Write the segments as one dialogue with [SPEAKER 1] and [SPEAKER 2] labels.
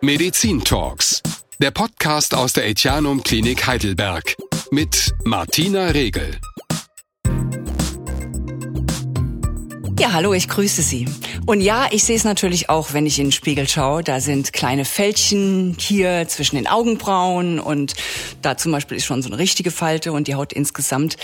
[SPEAKER 1] Medizin Talks, der Podcast aus der Etianum Klinik Heidelberg mit Martina Regel.
[SPEAKER 2] Ja, hallo, ich grüße Sie. Und ja, ich sehe es natürlich auch, wenn ich in den Spiegel schaue. Da sind kleine Fältchen hier zwischen den Augenbrauen und da zum Beispiel ist schon so eine richtige Falte und die Haut insgesamt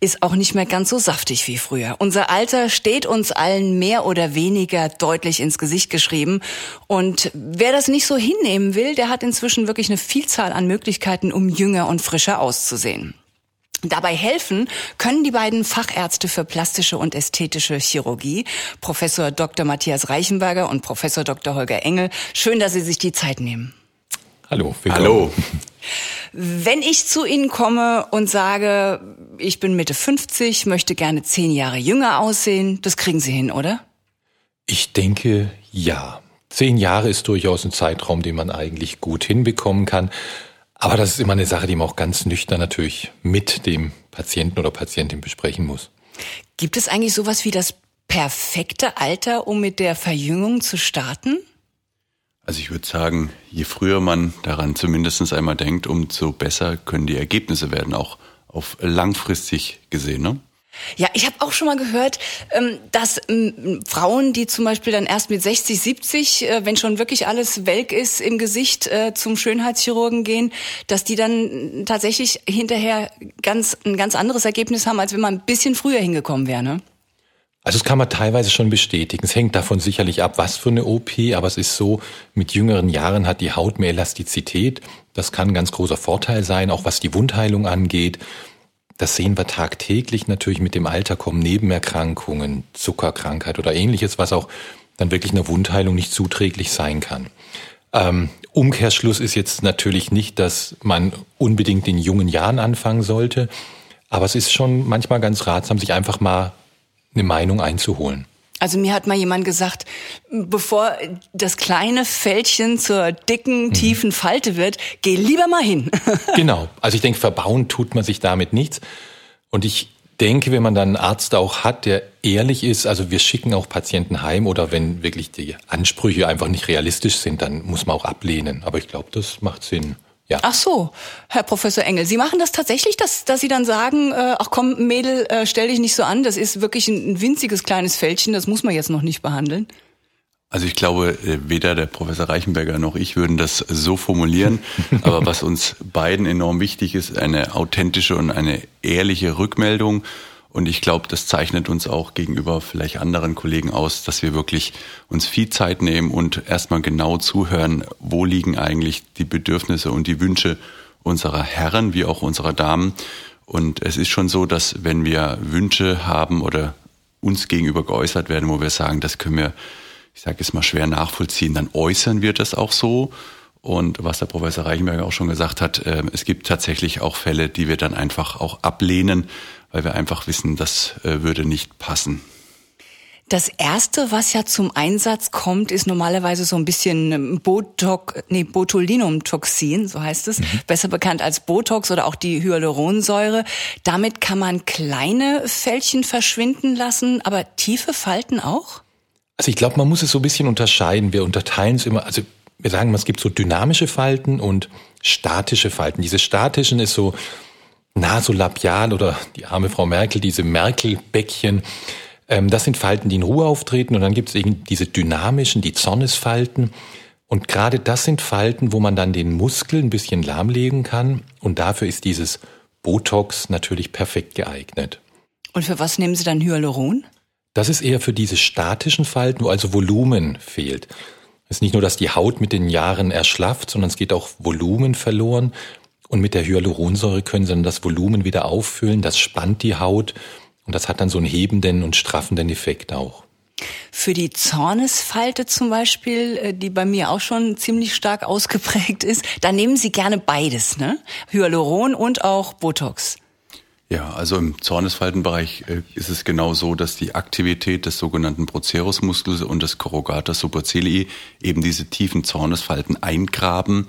[SPEAKER 2] ist auch nicht mehr ganz so saftig wie früher. Unser Alter steht uns allen mehr oder weniger deutlich ins Gesicht geschrieben. Und wer das nicht so hinnehmen will, der hat inzwischen wirklich eine Vielzahl an Möglichkeiten, um jünger und frischer auszusehen. Dabei helfen können die beiden Fachärzte für plastische und ästhetische Chirurgie, Professor Dr. Matthias Reichenberger und Professor Dr. Holger Engel. Schön, dass Sie sich die Zeit nehmen.
[SPEAKER 3] Hallo.
[SPEAKER 4] Willkommen. Hallo.
[SPEAKER 2] Wenn ich zu Ihnen komme und sage, ich bin Mitte 50, möchte gerne zehn Jahre jünger aussehen, das kriegen Sie hin, oder?
[SPEAKER 3] Ich denke, ja. Zehn Jahre ist durchaus ein Zeitraum, den man eigentlich gut hinbekommen kann. Aber das ist immer eine Sache, die man auch ganz nüchtern natürlich mit dem Patienten oder Patientin besprechen muss.
[SPEAKER 2] Gibt es eigentlich sowas wie das perfekte Alter, um mit der Verjüngung zu starten?
[SPEAKER 4] Also ich würde sagen, je früher man daran zumindest einmal denkt, umso besser können die Ergebnisse werden, auch auf langfristig gesehen. Ne?
[SPEAKER 2] Ja, ich habe auch schon mal gehört, ähm, dass ähm, Frauen, die zum Beispiel dann erst mit 60, 70, äh, wenn schon wirklich alles welk ist im Gesicht, äh, zum Schönheitschirurgen gehen, dass die dann tatsächlich hinterher ganz ein ganz anderes Ergebnis haben, als wenn man ein bisschen früher hingekommen wäre. Ne?
[SPEAKER 3] Also das kann man teilweise schon bestätigen. Es hängt davon sicherlich ab, was für eine OP, aber es ist so, mit jüngeren Jahren hat die Haut mehr Elastizität. Das kann ein ganz großer Vorteil sein, auch was die Wundheilung angeht. Das sehen wir tagtäglich natürlich mit dem Alter kommen Nebenerkrankungen, Zuckerkrankheit oder ähnliches, was auch dann wirklich einer Wundheilung nicht zuträglich sein kann. Ähm, Umkehrschluss ist jetzt natürlich nicht, dass man unbedingt in jungen Jahren anfangen sollte, aber es ist schon manchmal ganz ratsam, sich einfach mal eine Meinung einzuholen.
[SPEAKER 2] Also mir hat mal jemand gesagt, bevor das kleine Fältchen zur dicken, mhm. tiefen Falte wird, geh lieber mal hin.
[SPEAKER 3] genau. Also ich denke, verbauen tut man sich damit nichts. Und ich denke, wenn man dann einen Arzt auch hat, der ehrlich ist, also wir schicken auch Patienten heim oder wenn wirklich die Ansprüche einfach nicht realistisch sind, dann muss man auch ablehnen. Aber ich glaube, das macht Sinn. Ja.
[SPEAKER 2] Ach so, Herr Professor Engel, Sie machen das tatsächlich, dass, dass Sie dann sagen, äh, ach komm, Mädel, äh, stell dich nicht so an, das ist wirklich ein, ein winziges kleines Fältchen, das muss man jetzt noch nicht behandeln?
[SPEAKER 4] Also ich glaube, äh, weder der Professor Reichenberger noch ich würden das so formulieren. Aber was uns beiden enorm wichtig ist, eine authentische und eine ehrliche Rückmeldung. Und ich glaube, das zeichnet uns auch gegenüber vielleicht anderen Kollegen aus, dass wir wirklich uns viel Zeit nehmen und erstmal genau zuhören, wo liegen eigentlich die Bedürfnisse und die Wünsche unserer Herren wie auch unserer Damen. Und es ist schon so, dass wenn wir Wünsche haben oder uns gegenüber geäußert werden, wo wir sagen, das können wir, ich sage es mal, schwer nachvollziehen, dann äußern wir das auch so. Und was der Professor Reichenberger auch schon gesagt hat, äh, es gibt tatsächlich auch Fälle, die wir dann einfach auch ablehnen, weil wir einfach wissen, das äh, würde nicht passen.
[SPEAKER 2] Das erste, was ja zum Einsatz kommt, ist normalerweise so ein bisschen Botox, nee, Botulinumtoxin, so heißt es, mhm. besser bekannt als Botox oder auch die Hyaluronsäure. Damit kann man kleine Fältchen verschwinden lassen, aber tiefe Falten auch?
[SPEAKER 3] Also ich glaube, man muss es so ein bisschen unterscheiden. Wir unterteilen es immer, also wir sagen, es gibt so dynamische Falten und statische Falten. Diese statischen ist so nasolabial oder die arme Frau Merkel, diese Merkel-Bäckchen. Ähm, das sind Falten, die in Ruhe auftreten und dann gibt es eben diese dynamischen, die Zornesfalten. Und gerade das sind Falten, wo man dann den Muskel ein bisschen lahmlegen kann und dafür ist dieses Botox natürlich perfekt geeignet.
[SPEAKER 2] Und für was nehmen Sie dann Hyaluron?
[SPEAKER 3] Das ist eher für diese statischen Falten, wo also Volumen fehlt. Es ist nicht nur, dass die Haut mit den Jahren erschlafft, sondern es geht auch Volumen verloren. Und mit der Hyaluronsäure können sie dann das Volumen wieder auffüllen. Das spannt die Haut und das hat dann so einen hebenden und straffenden Effekt auch.
[SPEAKER 2] Für die Zornesfalte zum Beispiel, äh, die bei mir auch schon ziemlich stark ausgeprägt ist, da nehmen Sie gerne beides, ne? Hyaluron und auch Botox.
[SPEAKER 4] Ja, also im Zornesfaltenbereich äh, ist es genau so, dass die Aktivität des sogenannten Procerusmuskels und des Corrugator supercilii eben diese tiefen Zornesfalten eingraben.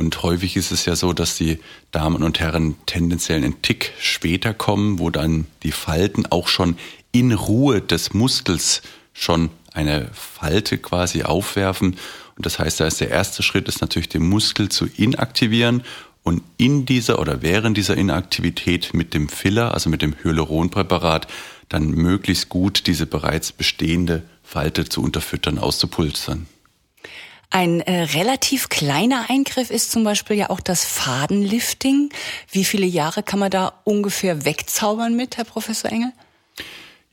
[SPEAKER 4] Und häufig ist es ja so, dass die Damen und Herren tendenziell einen Tick später kommen, wo dann die Falten auch schon in Ruhe des Muskels schon eine Falte quasi aufwerfen. Und das heißt, da ist der erste Schritt, ist natürlich den Muskel zu inaktivieren und in dieser oder während dieser Inaktivität mit dem Filler, also mit dem Hyaluronpräparat, dann möglichst gut diese bereits bestehende Falte zu unterfüttern, auszupulstern.
[SPEAKER 2] Ein äh, relativ kleiner Eingriff ist zum Beispiel ja auch das Fadenlifting. Wie viele Jahre kann man da ungefähr wegzaubern mit, Herr Professor Engel?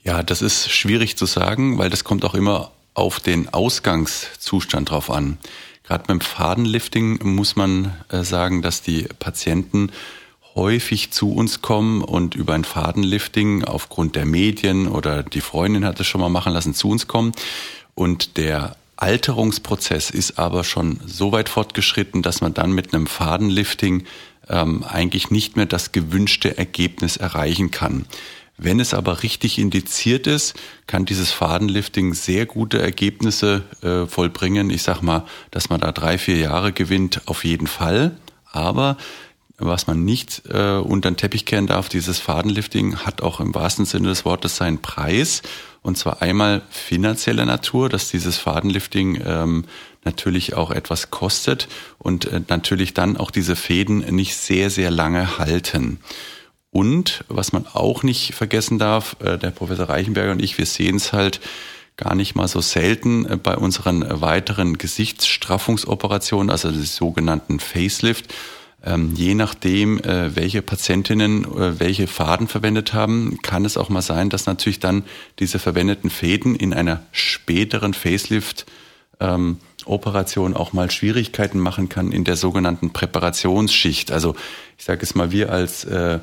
[SPEAKER 4] Ja, das ist schwierig zu sagen, weil das kommt auch immer auf den Ausgangszustand drauf an. Gerade beim Fadenlifting muss man äh, sagen, dass die Patienten häufig zu uns kommen und über ein Fadenlifting aufgrund der Medien oder die Freundin hat es schon mal machen lassen, zu uns kommen. Und der Alterungsprozess ist aber schon so weit fortgeschritten, dass man dann mit einem Fadenlifting ähm, eigentlich nicht mehr das gewünschte Ergebnis erreichen kann. Wenn es aber richtig indiziert ist, kann dieses Fadenlifting sehr gute Ergebnisse äh, vollbringen. Ich sag mal, dass man da drei, vier Jahre gewinnt, auf jeden Fall. Aber was man nicht äh, unter den Teppich kehren darf, dieses Fadenlifting hat auch im wahrsten Sinne des Wortes seinen Preis. Und zwar einmal finanzieller Natur, dass dieses Fadenlifting ähm, natürlich auch etwas kostet und äh, natürlich dann auch diese Fäden nicht sehr, sehr lange halten. Und was man auch nicht vergessen darf, äh, der Professor Reichenberger und ich, wir sehen es halt gar nicht mal so selten äh, bei unseren weiteren Gesichtsstraffungsoperationen, also die sogenannten Facelift. Ähm, je nachdem, äh, welche Patientinnen welche Faden verwendet haben, kann es auch mal sein, dass natürlich dann diese verwendeten Fäden in einer späteren Facelift ähm, Operation auch mal Schwierigkeiten machen kann in der sogenannten Präparationsschicht. Also ich sage es mal, wir als äh,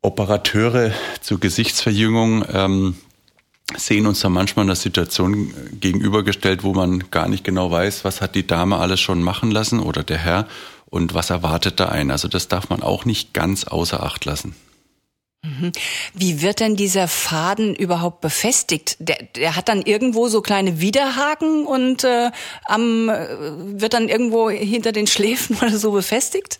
[SPEAKER 4] Operateure zur Gesichtsverjüngung ähm, sehen uns da manchmal in einer Situation gegenübergestellt, wo man gar nicht genau weiß, was hat die Dame alles schon machen lassen oder der Herr und was erwartet da ein. Also das darf man auch nicht ganz außer Acht lassen.
[SPEAKER 2] Mhm. Wie wird denn dieser Faden überhaupt befestigt? Der, der hat dann irgendwo so kleine Widerhaken und äh, am, äh, wird dann irgendwo hinter den Schläfen oder so befestigt?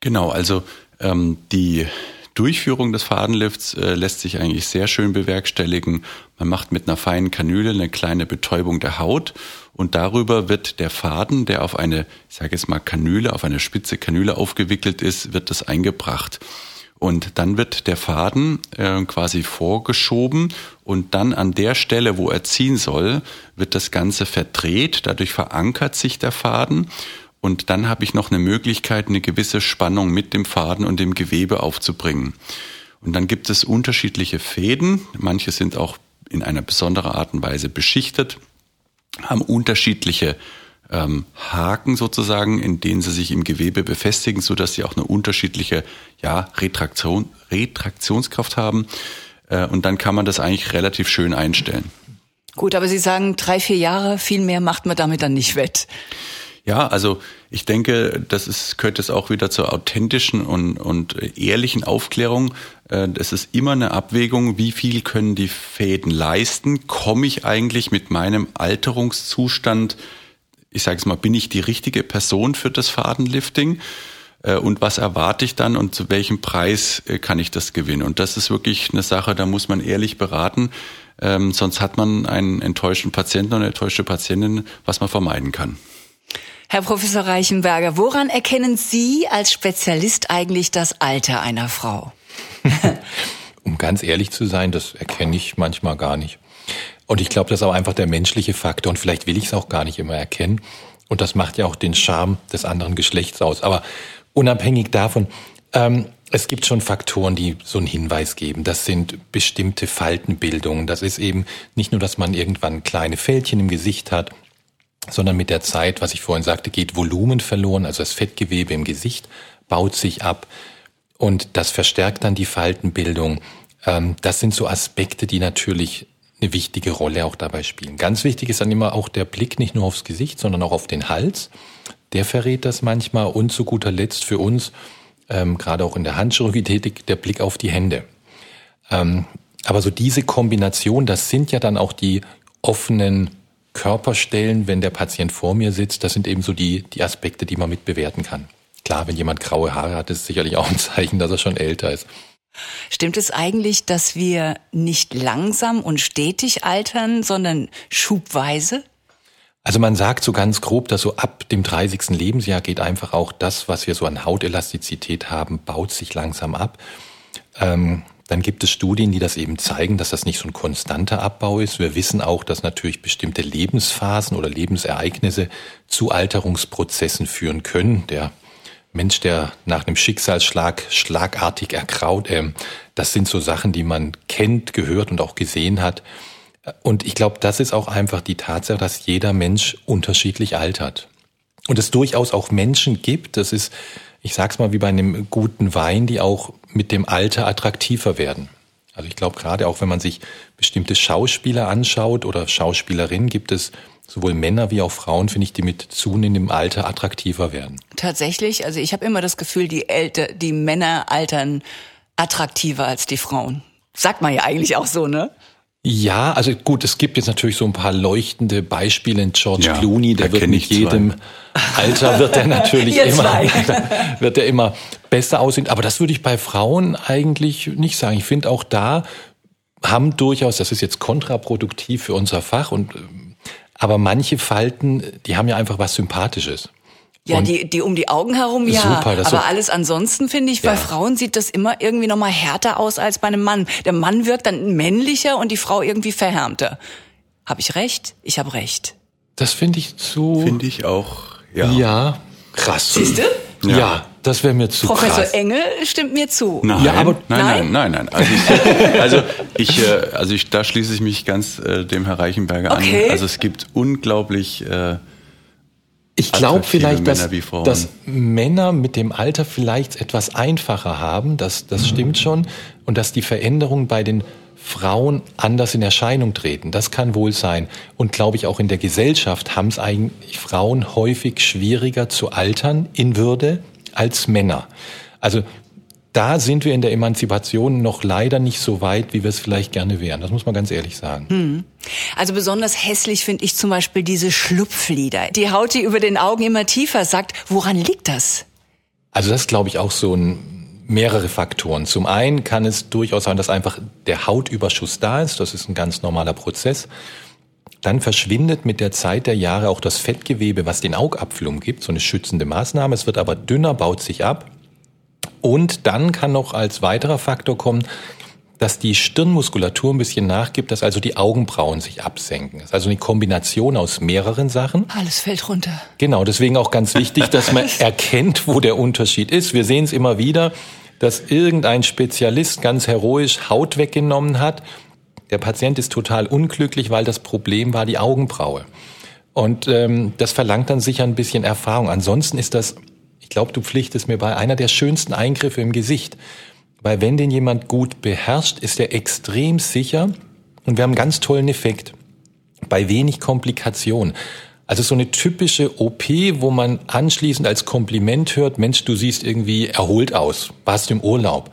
[SPEAKER 4] Genau, also ähm, die Durchführung des Fadenlifts äh, lässt sich eigentlich sehr schön bewerkstelligen. Man macht mit einer feinen Kanüle eine kleine Betäubung der Haut und darüber wird der Faden, der auf eine, ich sage jetzt mal Kanüle, auf eine spitze Kanüle aufgewickelt ist, wird das eingebracht. Und dann wird der Faden äh, quasi vorgeschoben und dann an der Stelle, wo er ziehen soll, wird das Ganze verdreht. Dadurch verankert sich der Faden und dann habe ich noch eine Möglichkeit, eine gewisse Spannung mit dem Faden und dem Gewebe aufzubringen. Und dann gibt es unterschiedliche Fäden. Manche sind auch in einer besonderen Art und Weise beschichtet, haben unterschiedliche ähm, Haken sozusagen, in denen sie sich im Gewebe befestigen, so dass sie auch eine unterschiedliche ja, Retraktion, Retraktionskraft haben. Äh, und dann kann man das eigentlich relativ schön einstellen.
[SPEAKER 2] Gut, aber Sie sagen drei, vier Jahre, viel mehr macht man damit dann nicht wett.
[SPEAKER 4] Ja, also ich denke, das ist, gehört es auch wieder zur authentischen und, und ehrlichen Aufklärung. Es äh, ist immer eine Abwägung, wie viel können die Fäden leisten? Komme ich eigentlich mit meinem Alterungszustand, ich sage es mal, bin ich die richtige Person für das Fadenlifting? Äh, und was erwarte ich dann und zu welchem Preis äh, kann ich das gewinnen? Und das ist wirklich eine Sache, da muss man ehrlich beraten. Ähm, sonst hat man einen enttäuschten Patienten und eine enttäuschte Patientin, was man vermeiden kann.
[SPEAKER 2] Herr Professor Reichenberger, woran erkennen Sie als Spezialist eigentlich das Alter einer Frau?
[SPEAKER 3] um ganz ehrlich zu sein, das erkenne ich manchmal gar nicht. Und ich glaube, das ist auch einfach der menschliche Faktor und vielleicht will ich es auch gar nicht immer erkennen. Und das macht ja auch den Charme des anderen Geschlechts aus. Aber unabhängig davon, ähm, es gibt schon Faktoren, die so einen Hinweis geben. Das sind bestimmte Faltenbildungen. Das ist eben nicht nur, dass man irgendwann kleine Fältchen im Gesicht hat sondern mit der Zeit, was ich vorhin sagte, geht Volumen verloren, also das Fettgewebe im Gesicht baut sich ab und das verstärkt dann die Faltenbildung. Ähm, das sind so Aspekte, die natürlich eine wichtige Rolle auch dabei spielen. Ganz wichtig ist dann immer auch der Blick nicht nur aufs Gesicht, sondern auch auf den Hals. Der verrät das manchmal und zu guter Letzt für uns, ähm, gerade auch in der Handchirurgie tätig, der Blick auf die Hände. Ähm, aber so diese Kombination, das sind ja dann auch die offenen Körperstellen, wenn der Patient vor mir sitzt, das sind eben so die, die Aspekte, die man mit bewerten kann. Klar, wenn jemand graue Haare hat, ist es sicherlich auch ein Zeichen, dass er schon älter ist.
[SPEAKER 2] Stimmt es eigentlich, dass wir nicht langsam und stetig altern, sondern schubweise?
[SPEAKER 3] Also man sagt so ganz grob, dass so ab dem 30. Lebensjahr geht einfach auch das, was wir so an Hautelastizität haben, baut sich langsam ab. Ähm, dann gibt es Studien, die das eben zeigen, dass das nicht so ein konstanter Abbau ist. Wir wissen auch, dass natürlich bestimmte Lebensphasen oder Lebensereignisse zu Alterungsprozessen führen können. Der Mensch, der nach einem Schicksalsschlag schlagartig erkraut, äh, das sind so Sachen, die man kennt, gehört und auch gesehen hat. Und ich glaube, das ist auch einfach die Tatsache, dass jeder Mensch unterschiedlich altert. Und es durchaus auch Menschen gibt, das ist ich sag's mal wie bei einem guten Wein, die auch mit dem Alter attraktiver werden. Also ich glaube gerade auch, wenn man sich bestimmte Schauspieler anschaut oder Schauspielerinnen, gibt es sowohl Männer wie auch Frauen, finde ich, die mit zunehmendem Alter attraktiver werden.
[SPEAKER 2] Tatsächlich, also ich habe immer das Gefühl, die, Älte, die Männer altern attraktiver als die Frauen. Sagt man ja eigentlich auch so, ne?
[SPEAKER 3] Ja, also gut, es gibt jetzt natürlich so ein paar leuchtende Beispiele in George ja, Clooney, der wird mit jedem zwei. Alter wird er natürlich immer wird er immer besser aussehen, aber das würde ich bei Frauen eigentlich nicht sagen. Ich finde auch da haben durchaus, das ist jetzt kontraproduktiv für unser Fach und aber manche Falten, die haben ja einfach was sympathisches.
[SPEAKER 2] Ja, die, die um die Augen herum, ja. Super, das aber so alles ansonsten finde ich, ja. bei Frauen sieht das immer irgendwie nochmal härter aus als bei einem Mann. Der Mann wirkt dann männlicher und die Frau irgendwie verhärmter. Habe ich recht? Ich habe recht.
[SPEAKER 3] Das finde ich zu.
[SPEAKER 4] Finde ich auch, ja.
[SPEAKER 3] Ja, krass.
[SPEAKER 2] Siehst du?
[SPEAKER 3] Ja. ja. Das wäre mir zu
[SPEAKER 2] Professor
[SPEAKER 3] krass.
[SPEAKER 2] Engel stimmt mir zu.
[SPEAKER 4] Nein, ja, aber nein, nein, nein, nein. Also ich, also ich, äh, also ich, da schließe ich mich ganz äh, dem Herr Reichenberger okay. an. Also es gibt unglaublich äh,
[SPEAKER 3] ich glaube vielleicht, dass, dass Männer mit dem Alter vielleicht etwas einfacher haben, das, das mhm. stimmt schon, und dass die Veränderungen bei den Frauen anders in Erscheinung treten. Das kann wohl sein. Und glaube ich, auch in der Gesellschaft haben es eigentlich Frauen häufig schwieriger zu altern in Würde als Männer. Also da sind wir in der Emanzipation noch leider nicht so weit, wie wir es vielleicht gerne wären. Das muss man ganz ehrlich sagen. Hm.
[SPEAKER 2] Also besonders hässlich finde ich zum Beispiel diese Schlupflider. Die Haut, die über den Augen immer tiefer sagt. Woran liegt das?
[SPEAKER 3] Also das glaube ich auch so ein mehrere Faktoren. Zum einen kann es durchaus sein, dass einfach der Hautüberschuss da ist. Das ist ein ganz normaler Prozess. Dann verschwindet mit der Zeit der Jahre auch das Fettgewebe, was den Augapfel umgibt, so eine schützende Maßnahme. Es wird aber dünner, baut sich ab. Und dann kann noch als weiterer Faktor kommen, dass die Stirnmuskulatur ein bisschen nachgibt, dass also die Augenbrauen sich absenken. Das ist also eine Kombination aus mehreren Sachen.
[SPEAKER 2] Alles fällt runter.
[SPEAKER 3] Genau, deswegen auch ganz wichtig, dass man erkennt, wo der Unterschied ist. Wir sehen es immer wieder, dass irgendein Spezialist ganz heroisch Haut weggenommen hat. Der Patient ist total unglücklich, weil das Problem war die Augenbraue. Und ähm, das verlangt dann sicher ein bisschen Erfahrung. Ansonsten ist das ich glaube, du pflichtest mir bei einer der schönsten Eingriffe im Gesicht. Weil wenn den jemand gut beherrscht, ist er extrem sicher und wir haben einen ganz tollen Effekt. Bei wenig Komplikation. Also so eine typische OP, wo man anschließend als Kompliment hört, Mensch, du siehst irgendwie erholt aus, warst im Urlaub.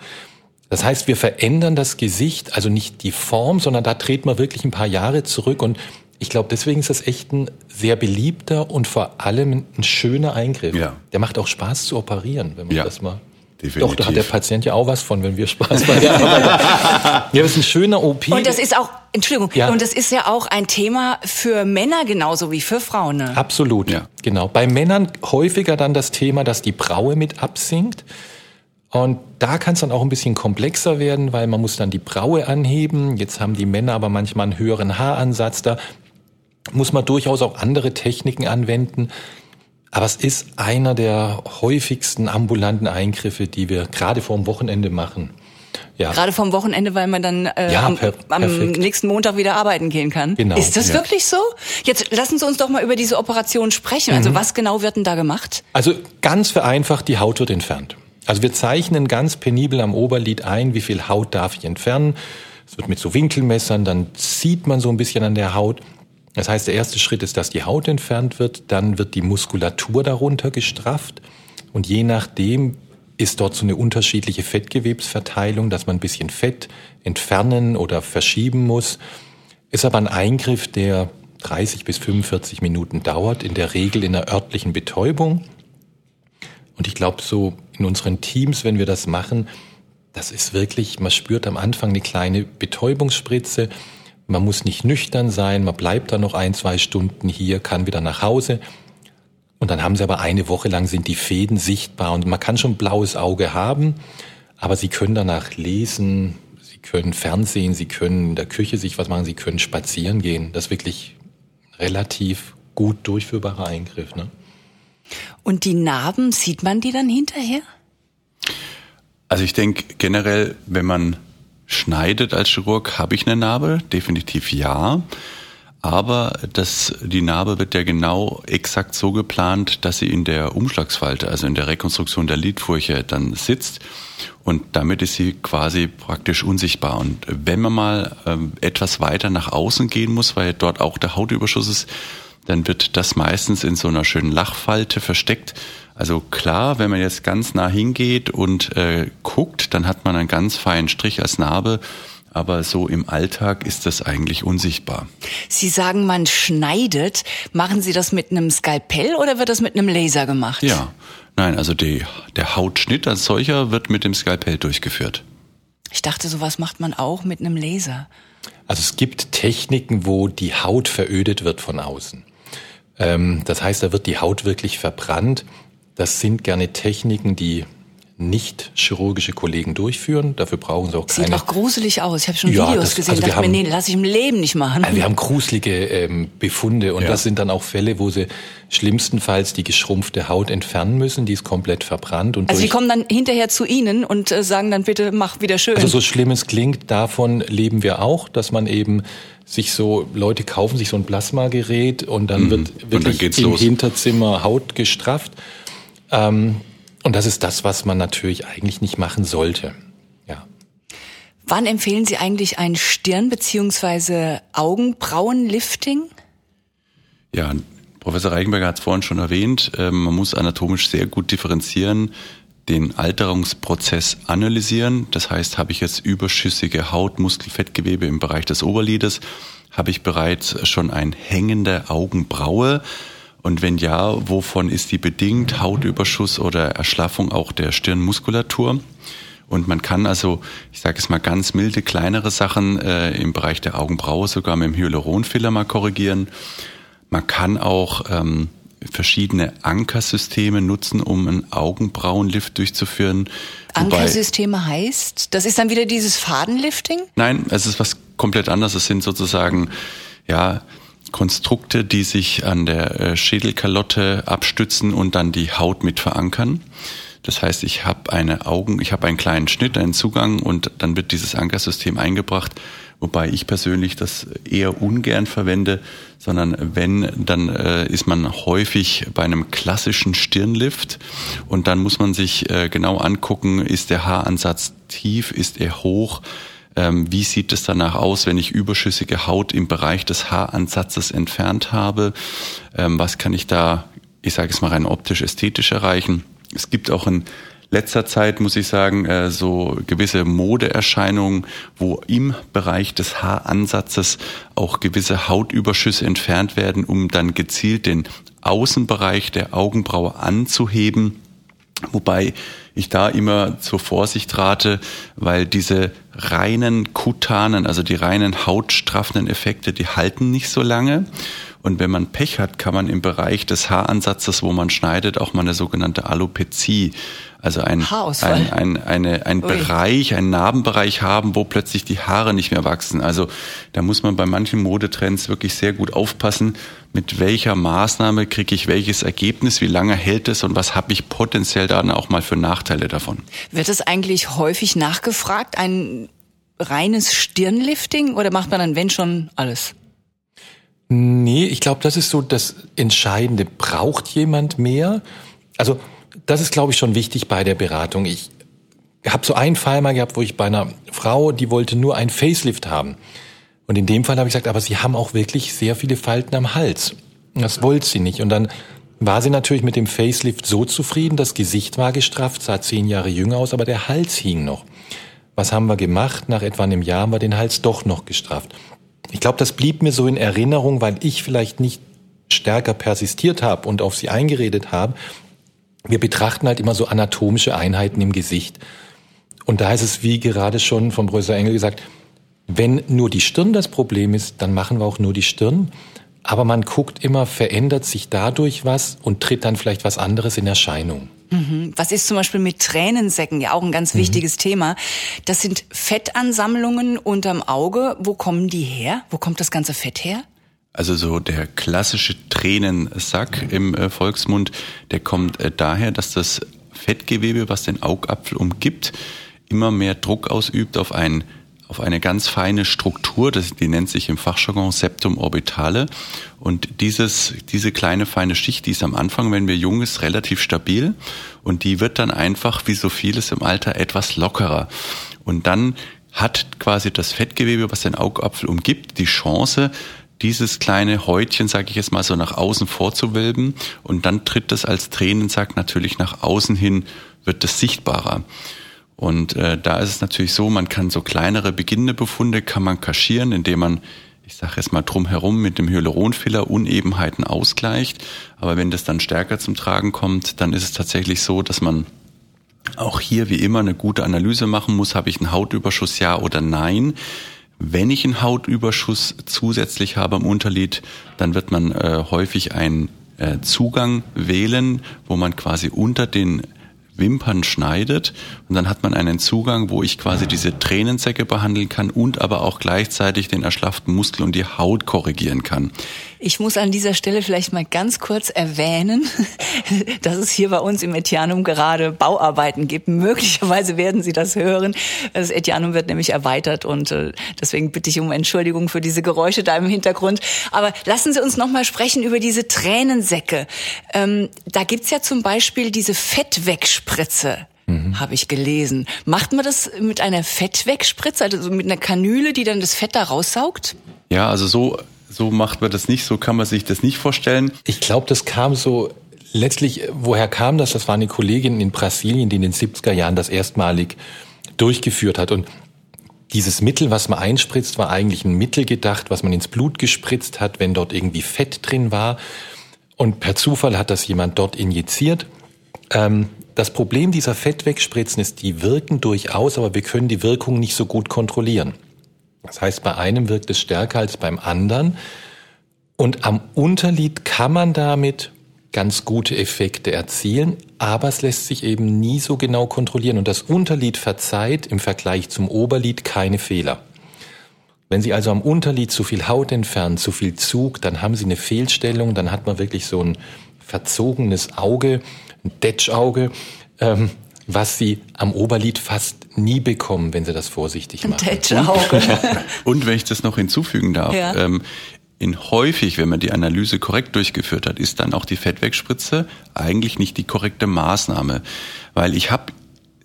[SPEAKER 3] Das heißt, wir verändern das Gesicht, also nicht die Form, sondern da treten wir wirklich ein paar Jahre zurück und ich glaube, deswegen ist das echt ein sehr beliebter und vor allem ein schöner Eingriff. Ja. Der macht auch Spaß zu operieren, wenn man ja. das mal. Definitiv. Doch, da hat der Patient ja auch was von, wenn wir Spaß bei der Arbeit haben. Ja, das ist ein schöner OP.
[SPEAKER 2] Und das ist auch, Entschuldigung, ja. und das ist ja auch ein Thema für Männer genauso wie für Frauen. Ne?
[SPEAKER 3] Absolut, ja. genau. Bei Männern häufiger dann das Thema, dass die Braue mit absinkt. Und da kann es dann auch ein bisschen komplexer werden, weil man muss dann die Braue anheben. Jetzt haben die Männer aber manchmal einen höheren Haaransatz. Da muss man durchaus auch andere Techniken anwenden. Aber es ist einer der häufigsten ambulanten Eingriffe, die wir gerade vor dem Wochenende machen.
[SPEAKER 2] Ja. Gerade vom Wochenende, weil man dann äh, ja, am, am, nächsten Montag wieder arbeiten gehen kann. Genau. Ist das ja. wirklich so? Jetzt lassen Sie uns doch mal über diese Operation sprechen. Also mhm. was genau wird denn da gemacht?
[SPEAKER 3] Also ganz vereinfacht, die Haut wird entfernt. Also wir zeichnen ganz penibel am Oberlid ein, wie viel Haut darf ich entfernen. Es wird mit so Winkelmessern, dann zieht man so ein bisschen an der Haut. Das heißt, der erste Schritt ist, dass die Haut entfernt wird, dann wird die Muskulatur darunter gestrafft und je nachdem ist dort so eine unterschiedliche Fettgewebsverteilung, dass man ein bisschen Fett entfernen oder verschieben muss. Ist aber ein Eingriff, der 30 bis 45 Minuten dauert, in der Regel in einer örtlichen Betäubung. Und ich glaube, so in unseren Teams, wenn wir das machen, das ist wirklich, man spürt am Anfang eine kleine Betäubungsspritze. Man muss nicht nüchtern sein, man bleibt dann noch ein, zwei Stunden hier, kann wieder nach Hause. Und dann haben sie aber eine Woche lang sind die Fäden sichtbar und man kann schon blaues Auge haben, aber sie können danach lesen, sie können Fernsehen, sie können in der Küche sich was machen, sie können spazieren gehen. Das ist wirklich relativ gut durchführbarer Eingriff. Ne?
[SPEAKER 2] Und die Narben, sieht man die dann hinterher?
[SPEAKER 4] Also ich denke generell, wenn man schneidet als Chirurg, habe ich eine Narbe? Definitiv ja. Aber das, die Narbe wird ja genau exakt so geplant, dass sie in der Umschlagsfalte, also in der Rekonstruktion der Lidfurche dann sitzt. Und damit ist sie quasi praktisch unsichtbar. Und wenn man mal ähm, etwas weiter nach außen gehen muss, weil dort auch der Hautüberschuss ist, dann wird das meistens in so einer schönen Lachfalte versteckt. Also klar, wenn man jetzt ganz nah hingeht und äh, guckt, dann hat man einen ganz feinen Strich als Narbe. Aber so im Alltag ist das eigentlich unsichtbar.
[SPEAKER 2] Sie sagen, man schneidet. Machen Sie das mit einem Skalpell oder wird das mit einem Laser gemacht?
[SPEAKER 4] Ja, nein, also die, der Hautschnitt als solcher wird mit dem Skalpell durchgeführt.
[SPEAKER 2] Ich dachte, sowas macht man auch mit einem Laser.
[SPEAKER 3] Also es gibt Techniken, wo die Haut verödet wird von außen. Ähm, das heißt, da wird die Haut wirklich verbrannt. Das sind gerne Techniken, die nicht chirurgische Kollegen durchführen. Dafür brauchen sie auch keine.
[SPEAKER 2] Sieht auch gruselig aus. Ich habe schon ja, Videos das, gesehen. Also dachte haben, mir, nee, lass ich im Leben nicht machen.
[SPEAKER 3] Also wir haben gruselige ähm, Befunde und ja. das sind dann auch Fälle, wo sie schlimmstenfalls die geschrumpfte Haut entfernen müssen. Die ist komplett verbrannt und
[SPEAKER 2] also die kommen dann hinterher zu Ihnen und äh, sagen dann bitte mach wieder schön.
[SPEAKER 3] Also so schlimm es klingt, davon leben wir auch, dass man eben sich so Leute kaufen sich so ein Plasmagerät und dann mhm. wird wirklich dann im los. Hinterzimmer Haut gestrafft. Ähm, und das ist das, was man natürlich eigentlich nicht machen sollte. Ja.
[SPEAKER 2] Wann empfehlen Sie eigentlich ein Stirn- bzw. Augenbrauenlifting?
[SPEAKER 4] Ja, Professor Reichenberger hat es vorhin schon erwähnt. Ähm, man muss anatomisch sehr gut differenzieren, den Alterungsprozess analysieren. Das heißt, habe ich jetzt überschüssige Haut, Muskel, Fettgewebe im Bereich des Oberlides? Habe ich bereits schon ein hängende Augenbraue? Und wenn ja, wovon ist die bedingt? Hautüberschuss oder Erschlaffung auch der Stirnmuskulatur? Und man kann also, ich sage es mal ganz milde, kleinere Sachen äh, im Bereich der Augenbraue sogar mit dem Hyaluronfiller mal korrigieren. Man kann auch ähm, verschiedene Ankersysteme nutzen, um einen Augenbrauenlift durchzuführen.
[SPEAKER 2] Ankersysteme heißt, das ist dann wieder dieses Fadenlifting?
[SPEAKER 4] Nein, es ist was komplett anderes. Es sind sozusagen, ja, Konstrukte, die sich an der äh, Schädelkalotte abstützen und dann die Haut mit verankern. Das heißt, ich habe eine Augen, ich habe einen kleinen Schnitt, einen Zugang und dann wird dieses Ankersystem eingebracht, wobei ich persönlich das eher ungern verwende, sondern wenn, dann äh, ist man häufig bei einem klassischen Stirnlift und dann muss man sich äh, genau angucken, ist der Haaransatz tief, ist er hoch, ähm, wie sieht es danach aus, wenn ich überschüssige Haut im Bereich des Haaransatzes entfernt habe? Ähm, was kann ich da, ich sage es mal rein optisch, ästhetisch erreichen? Es gibt auch in letzter Zeit, muss ich sagen, äh, so gewisse Modeerscheinungen, wo im Bereich des Haaransatzes auch gewisse Hautüberschüsse entfernt werden, um dann gezielt den Außenbereich der Augenbraue anzuheben. Wobei ich da immer zur Vorsicht rate, weil diese reinen kutanen, also die reinen hautstraffenden Effekte, die halten nicht so lange. Und wenn man Pech hat, kann man im Bereich des Haaransatzes, wo man schneidet, auch mal eine sogenannte Alopezie, also ein, ein, ein, eine, ein Bereich, ein Narbenbereich haben, wo plötzlich die Haare nicht mehr wachsen. Also da muss man bei manchen Modetrends wirklich sehr gut aufpassen, mit welcher Maßnahme kriege ich welches Ergebnis, wie lange hält es und was habe ich potenziell dann auch mal für Nachteile davon.
[SPEAKER 2] Wird es eigentlich häufig nachgefragt, ein reines Stirnlifting oder macht man dann, wenn schon, alles?
[SPEAKER 3] Nee, ich glaube, das ist so das Entscheidende. Braucht jemand mehr? Also, das ist, glaube ich, schon wichtig bei der Beratung. Ich habe so einen Fall mal gehabt, wo ich bei einer Frau, die wollte nur ein Facelift haben. Und in dem Fall habe ich gesagt, aber sie haben auch wirklich sehr viele Falten am Hals. Das wollte sie nicht. Und dann war sie natürlich mit dem Facelift so zufrieden, das Gesicht war gestrafft, sah zehn Jahre jünger aus, aber der Hals hing noch. Was haben wir gemacht? Nach etwa einem Jahr haben wir den Hals doch noch gestrafft. Ich glaube, das blieb mir so in Erinnerung, weil ich vielleicht nicht stärker persistiert habe und auf sie eingeredet habe. Wir betrachten halt immer so anatomische Einheiten im Gesicht. Und da ist es, wie gerade schon vom Professor Engel gesagt, wenn nur die Stirn das Problem ist, dann machen wir auch nur die Stirn. Aber man guckt immer, verändert sich dadurch was und tritt dann vielleicht was anderes in Erscheinung.
[SPEAKER 2] Mhm. Was ist zum Beispiel mit Tränensäcken? Ja, auch ein ganz mhm. wichtiges Thema. Das sind Fettansammlungen unterm Auge. Wo kommen die her? Wo kommt das ganze Fett her?
[SPEAKER 4] Also so der klassische Tränensack im äh, Volksmund, der kommt äh, daher, dass das Fettgewebe, was den Augapfel umgibt, immer mehr Druck ausübt auf ein auf eine ganz feine Struktur, das, die nennt sich im Fachjargon Septum orbitale. Und dieses, diese kleine feine Schicht, die ist am Anfang, wenn wir jung ist, relativ stabil. Und die wird dann einfach, wie so vieles im Alter, etwas lockerer. Und dann hat quasi das Fettgewebe, was den Augapfel umgibt, die Chance, dieses kleine Häutchen, sage ich jetzt mal, so nach außen vorzuwölben. Und dann tritt das als Tränensack natürlich nach außen hin, wird es sichtbarer. Und äh, da ist es natürlich so, man kann so kleinere beginnende Befunde kann man kaschieren, indem man, ich sage jetzt mal drumherum, mit dem Hyaluronfiller Unebenheiten ausgleicht. Aber wenn das dann stärker zum Tragen kommt, dann ist es tatsächlich so, dass man auch hier wie immer eine gute Analyse machen muss. Habe ich einen Hautüberschuss, ja oder nein? Wenn ich einen Hautüberschuss zusätzlich habe am Unterlid, dann wird man äh, häufig einen äh, Zugang wählen, wo man quasi unter den Wimpern schneidet und dann hat man einen Zugang, wo ich quasi diese Tränensäcke behandeln kann und aber auch gleichzeitig den erschlafften Muskel und die Haut korrigieren kann.
[SPEAKER 2] Ich muss an dieser Stelle vielleicht mal ganz kurz erwähnen, dass es hier bei uns im Etianum gerade Bauarbeiten gibt. Möglicherweise werden Sie das hören. Das Etianum wird nämlich erweitert und äh, deswegen bitte ich um Entschuldigung für diese Geräusche da im Hintergrund. Aber lassen Sie uns noch mal sprechen über diese Tränensäcke. Ähm, da gibt's ja zum Beispiel diese Fettwegspritze. Mhm. habe ich gelesen. Macht man das mit einer Fettwegspritze, also mit einer Kanüle, die dann das Fett da raussaugt?
[SPEAKER 4] Ja, also so so macht man das nicht, so kann man sich das nicht vorstellen.
[SPEAKER 3] Ich glaube, das kam so letztlich, woher kam das? Das war eine Kollegin in Brasilien, die in den 70er Jahren das erstmalig durchgeführt hat. Und dieses Mittel, was man einspritzt, war eigentlich ein Mittel gedacht, was man ins Blut gespritzt hat, wenn dort irgendwie Fett drin war. Und per Zufall hat das jemand dort injiziert. Ähm, das Problem dieser Fettwegspritzen ist, die wirken durchaus, aber wir können die Wirkung nicht so gut kontrollieren. Das heißt, bei einem wirkt es stärker als beim anderen. Und am Unterlied kann man damit ganz gute Effekte erzielen, aber es lässt sich eben nie so genau kontrollieren. Und das Unterlied verzeiht im Vergleich zum Oberlied keine Fehler. Wenn Sie also am Unterlied zu viel Haut entfernen, zu viel Zug, dann haben Sie eine Fehlstellung, dann hat man wirklich so ein verzogenes Auge, ein Detschauge. Ähm, was sie am Oberlied fast nie bekommen, wenn sie das vorsichtig machen.
[SPEAKER 4] Und, und wenn ich das noch hinzufügen darf, ja. ähm, in häufig, wenn man die Analyse korrekt durchgeführt hat, ist dann auch die Fettwegspritze eigentlich nicht die korrekte Maßnahme, weil ich habe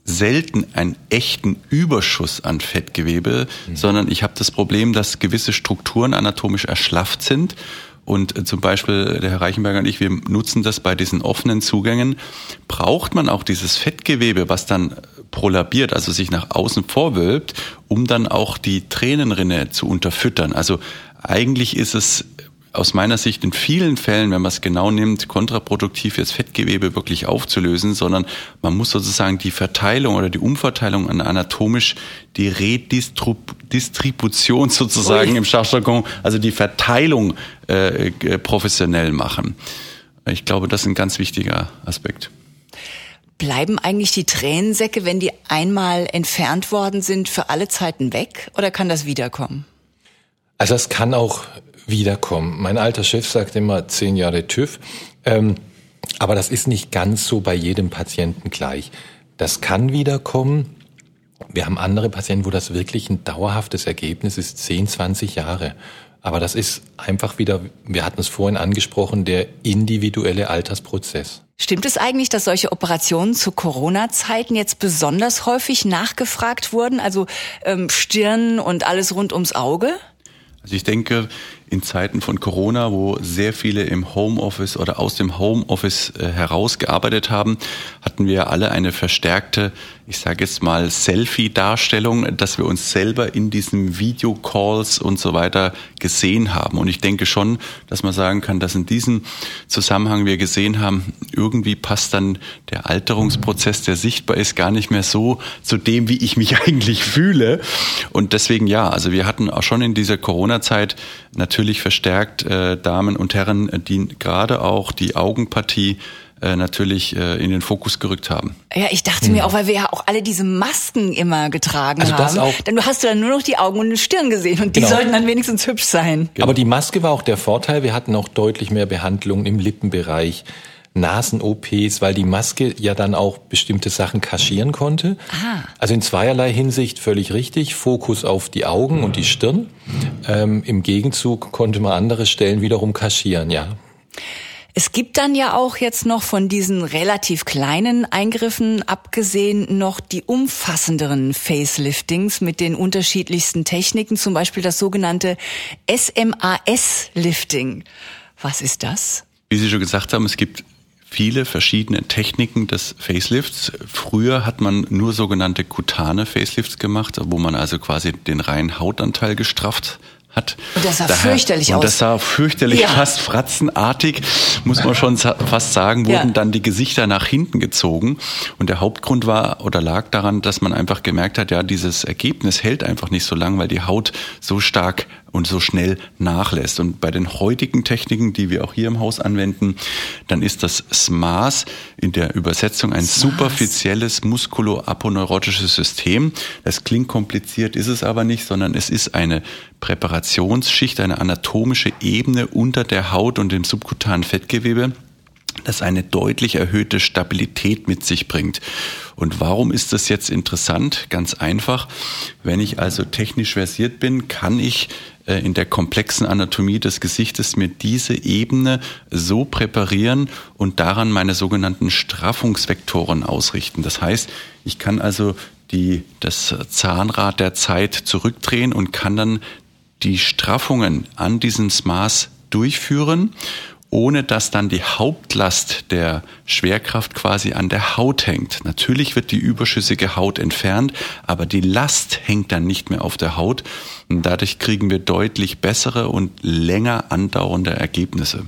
[SPEAKER 4] selten einen echten Überschuss an Fettgewebe, mhm. sondern ich habe das Problem, dass gewisse Strukturen anatomisch erschlafft sind und äh, zum Beispiel der Herr Reichenberger und ich, wir nutzen das bei diesen offenen Zugängen. Braucht man auch dieses Fettgewebe, was dann prolabiert, also sich nach außen vorwölbt, um dann auch die Tränenrinne zu unterfüttern. Also eigentlich ist es aus meiner Sicht in vielen Fällen, wenn man es genau nimmt, kontraproduktiv, jetzt Fettgewebe wirklich aufzulösen, sondern man muss sozusagen die Verteilung oder die Umverteilung an anatomisch die Redistribution sozusagen Ui. im Schachjargon, also die Verteilung äh, professionell machen. Ich glaube, das ist ein ganz wichtiger Aspekt.
[SPEAKER 2] Bleiben eigentlich die Tränensäcke, wenn die einmal entfernt worden sind, für alle Zeiten weg oder kann das wiederkommen?
[SPEAKER 3] Also es kann auch wiederkommen. Mein alter Chef sagt immer zehn Jahre TÜV. Ähm, aber das ist nicht ganz so bei jedem Patienten gleich. Das kann wiederkommen. Wir haben andere Patienten, wo das wirklich ein dauerhaftes Ergebnis ist, 10, 20 Jahre. Aber das ist einfach wieder, wir hatten es vorhin angesprochen, der individuelle Altersprozess.
[SPEAKER 2] Stimmt es eigentlich, dass solche Operationen zu Corona-Zeiten jetzt besonders häufig nachgefragt wurden? Also ähm, Stirn und alles rund ums Auge?
[SPEAKER 4] Also ich denke, in Zeiten von Corona, wo sehr viele im Homeoffice oder aus dem Homeoffice äh, herausgearbeitet haben, hatten wir alle eine verstärkte, ich sage jetzt mal, Selfie-Darstellung, dass wir uns selber in diesen Videocalls und so weiter gesehen haben. Und ich denke schon, dass man sagen kann, dass in diesem Zusammenhang wir gesehen haben, irgendwie passt dann der Alterungsprozess, der sichtbar ist, gar nicht mehr so zu dem, wie ich mich eigentlich fühle. Und deswegen ja, also wir hatten auch schon in dieser Corona-Zeit natürlich verstärkt äh, Damen und Herren, die gerade auch die Augenpartie äh, natürlich äh, in den Fokus gerückt haben.
[SPEAKER 2] Ja, ich dachte hm. mir auch, weil wir ja auch alle diese Masken immer getragen also das haben. Auch dann hast du dann nur noch die Augen und die Stirn gesehen und die genau. sollten dann wenigstens hübsch sein.
[SPEAKER 3] Genau. Aber die Maske war auch der Vorteil. Wir hatten auch deutlich mehr Behandlungen im Lippenbereich. Nasen-OPs, weil die Maske ja dann auch bestimmte Sachen kaschieren konnte. Aha. Also in zweierlei Hinsicht völlig richtig. Fokus auf die Augen und die Stirn. Ähm, Im Gegenzug konnte man andere Stellen wiederum kaschieren, ja.
[SPEAKER 2] Es gibt dann ja auch jetzt noch von diesen relativ kleinen Eingriffen abgesehen noch die umfassenderen Faceliftings mit den unterschiedlichsten Techniken, zum Beispiel das sogenannte SMAS-Lifting. Was ist das?
[SPEAKER 4] Wie Sie schon gesagt haben, es gibt viele verschiedene Techniken des Facelifts. Früher hat man nur sogenannte kutane Facelifts gemacht, wo man also quasi den reinen Hautanteil gestrafft hat.
[SPEAKER 2] Und das sah Daher, fürchterlich
[SPEAKER 4] und
[SPEAKER 2] aus.
[SPEAKER 4] Das sah fürchterlich, ja. fast fratzenartig, muss man schon fast sagen, wurden ja. dann die Gesichter nach hinten gezogen. Und der Hauptgrund war oder lag daran, dass man einfach gemerkt hat, ja, dieses Ergebnis hält einfach nicht so lang, weil die Haut so stark und so schnell nachlässt. Und bei den heutigen Techniken, die wir auch hier im Haus anwenden, dann ist das SMAS in der Übersetzung ein SMAS. superfizielles muskuloaponeurotisches System. Das klingt kompliziert, ist es aber nicht, sondern es ist eine Präparationsschicht, eine anatomische Ebene unter der Haut und dem subkutanen Fettgewebe das eine deutlich erhöhte Stabilität mit sich bringt. Und warum ist das jetzt interessant? Ganz einfach. Wenn ich also technisch versiert bin, kann ich äh, in der komplexen Anatomie des Gesichtes mir diese Ebene so präparieren und daran meine sogenannten Straffungsvektoren ausrichten. Das heißt, ich kann also die, das Zahnrad der Zeit zurückdrehen und kann dann die Straffungen an diesem Maß durchführen ohne dass dann die Hauptlast der Schwerkraft quasi an der Haut hängt. Natürlich wird die überschüssige Haut entfernt, aber die Last hängt dann nicht mehr auf der Haut und dadurch kriegen wir deutlich bessere und länger andauernde Ergebnisse.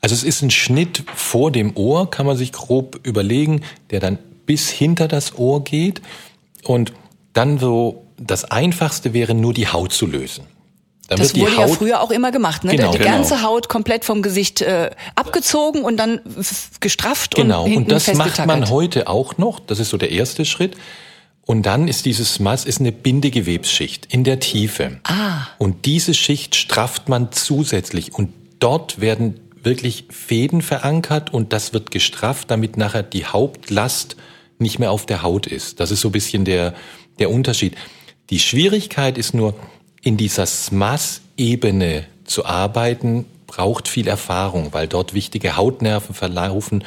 [SPEAKER 3] Also es ist ein Schnitt vor dem Ohr, kann man sich grob überlegen, der dann bis hinter das Ohr geht und dann so das einfachste wäre nur die Haut zu lösen.
[SPEAKER 2] Dann das wurde Haut ja früher auch immer gemacht, ne? Genau, die genau. ganze Haut komplett vom Gesicht äh, abgezogen und dann gestrafft
[SPEAKER 3] genau.
[SPEAKER 2] und
[SPEAKER 3] Genau, und das macht man heute auch noch. Das ist so der erste Schritt. Und dann ist dieses Mass ist eine Bindegewebsschicht in der Tiefe. Ah. Und diese Schicht strafft man zusätzlich und dort werden wirklich Fäden verankert und das wird gestrafft, damit nachher die Hauptlast nicht mehr auf der Haut ist. Das ist so ein bisschen der, der Unterschied. Die Schwierigkeit ist nur, in dieser SMAS-Ebene zu arbeiten, braucht viel Erfahrung, weil dort wichtige Hautnerven verlaufen.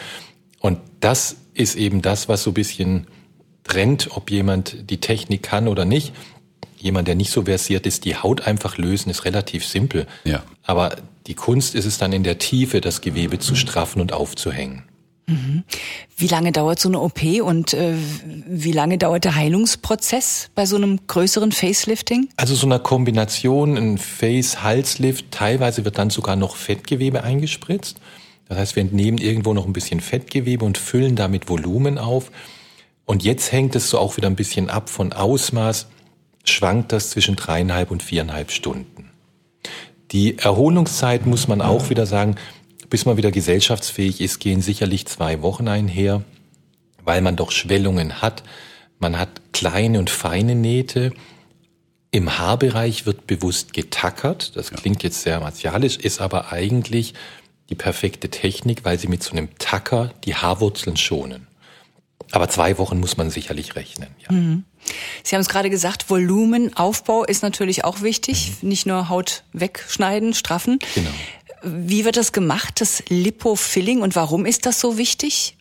[SPEAKER 3] Und das ist eben das, was so ein bisschen trennt, ob jemand die Technik kann oder nicht. Jemand, der nicht so versiert ist, die Haut einfach lösen, ist relativ simpel. Ja. Aber die Kunst ist es dann in der Tiefe, das Gewebe zu straffen und aufzuhängen.
[SPEAKER 2] Wie lange dauert so eine OP und äh, wie lange dauert der Heilungsprozess bei so einem größeren Facelifting?
[SPEAKER 3] Also so einer Kombination, ein Face-Halslift, teilweise wird dann sogar noch Fettgewebe eingespritzt. Das heißt, wir entnehmen irgendwo noch ein bisschen Fettgewebe und füllen damit Volumen auf. Und jetzt hängt es so auch wieder ein bisschen ab von Ausmaß, schwankt das zwischen dreieinhalb und viereinhalb Stunden. Die Erholungszeit muss man auch wieder sagen, bis man wieder gesellschaftsfähig ist, gehen sicherlich zwei Wochen einher, weil man doch Schwellungen hat. Man hat kleine und feine Nähte. Im Haarbereich wird bewusst getackert. Das klingt jetzt sehr martialisch, ist aber eigentlich die perfekte Technik, weil sie mit so einem Tacker die Haarwurzeln schonen. Aber zwei Wochen muss man sicherlich rechnen. Ja. Mhm.
[SPEAKER 2] Sie haben es gerade gesagt, Volumenaufbau ist natürlich auch wichtig. Mhm. Nicht nur Haut wegschneiden, straffen. Genau. Wie wird das gemacht, das Lipofilling und warum ist das so wichtig?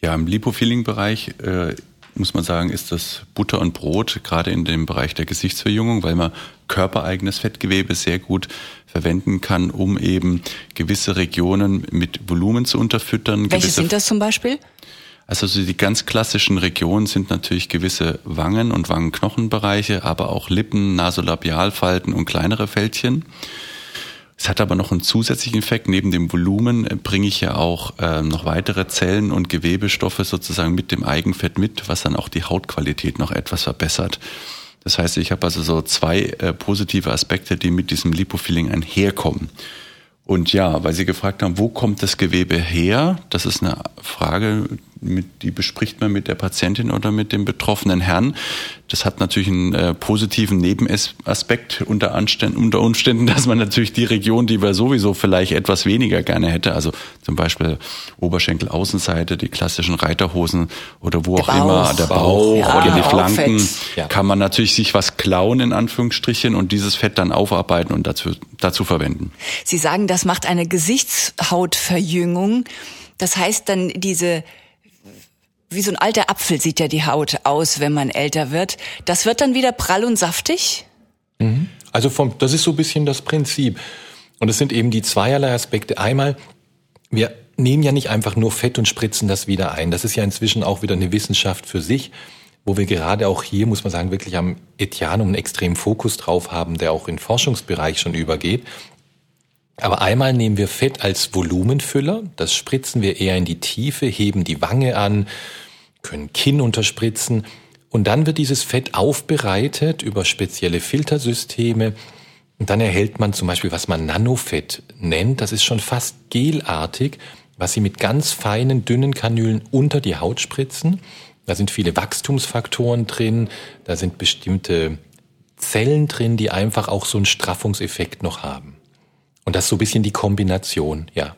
[SPEAKER 4] Ja, im Lipofilling-Bereich äh, muss man sagen, ist das Butter und Brot, gerade in dem Bereich der Gesichtsverjüngung, weil man körpereigenes Fettgewebe sehr gut verwenden kann, um eben gewisse Regionen mit Volumen zu unterfüttern.
[SPEAKER 2] Welche sind das zum Beispiel?
[SPEAKER 4] Also die ganz klassischen Regionen sind natürlich gewisse Wangen- und Wangenknochenbereiche, aber auch Lippen, Nasolabialfalten und kleinere Fältchen. Es hat aber noch einen zusätzlichen Effekt. Neben dem Volumen bringe ich ja auch äh, noch weitere Zellen und Gewebestoffe sozusagen mit dem Eigenfett mit, was dann auch die Hautqualität noch etwas verbessert. Das heißt, ich habe also so zwei äh, positive Aspekte, die mit diesem Lipofilling einherkommen. Und ja, weil Sie gefragt haben, wo kommt das Gewebe her? Das ist eine Frage, mit, die bespricht man mit der Patientin oder mit dem betroffenen Herrn. Das hat natürlich einen äh, positiven Nebenaspekt unter, Anständen, unter Umständen, dass man natürlich die Region, die wir sowieso vielleicht etwas weniger gerne hätte, also zum Beispiel Oberschenkel, Außenseite, die klassischen Reiterhosen oder wo der auch Bauch. immer, der Bauch, Bauch ja, oder die Flanken, ja. kann man natürlich sich was klauen in Anführungsstrichen und dieses Fett dann aufarbeiten und dazu, dazu verwenden.
[SPEAKER 2] Sie sagen, das macht eine Gesichtshautverjüngung. Das heißt dann diese wie so ein alter Apfel sieht ja die Haut aus, wenn man älter wird. Das wird dann wieder prall und saftig?
[SPEAKER 3] Mhm. Also vom, das ist so ein bisschen das Prinzip. Und es sind eben die zweierlei Aspekte. Einmal, wir nehmen ja nicht einfach nur Fett und spritzen das wieder ein. Das ist ja inzwischen auch wieder eine Wissenschaft für sich, wo wir gerade auch hier, muss man sagen, wirklich am Etianum einen extremen Fokus drauf haben, der auch in Forschungsbereich schon übergeht. Aber einmal nehmen wir Fett als Volumenfüller, das spritzen wir eher in die Tiefe, heben die Wange an, können Kinn unterspritzen. Und dann wird dieses Fett aufbereitet über spezielle Filtersysteme. Und dann erhält man zum Beispiel, was man Nanofett nennt, das ist schon fast gelartig, was sie mit ganz feinen, dünnen Kanülen unter die Haut spritzen. Da sind viele Wachstumsfaktoren drin, da sind bestimmte Zellen drin, die einfach auch so einen Straffungseffekt noch haben. Und das ist so ein bisschen die Kombination, ja.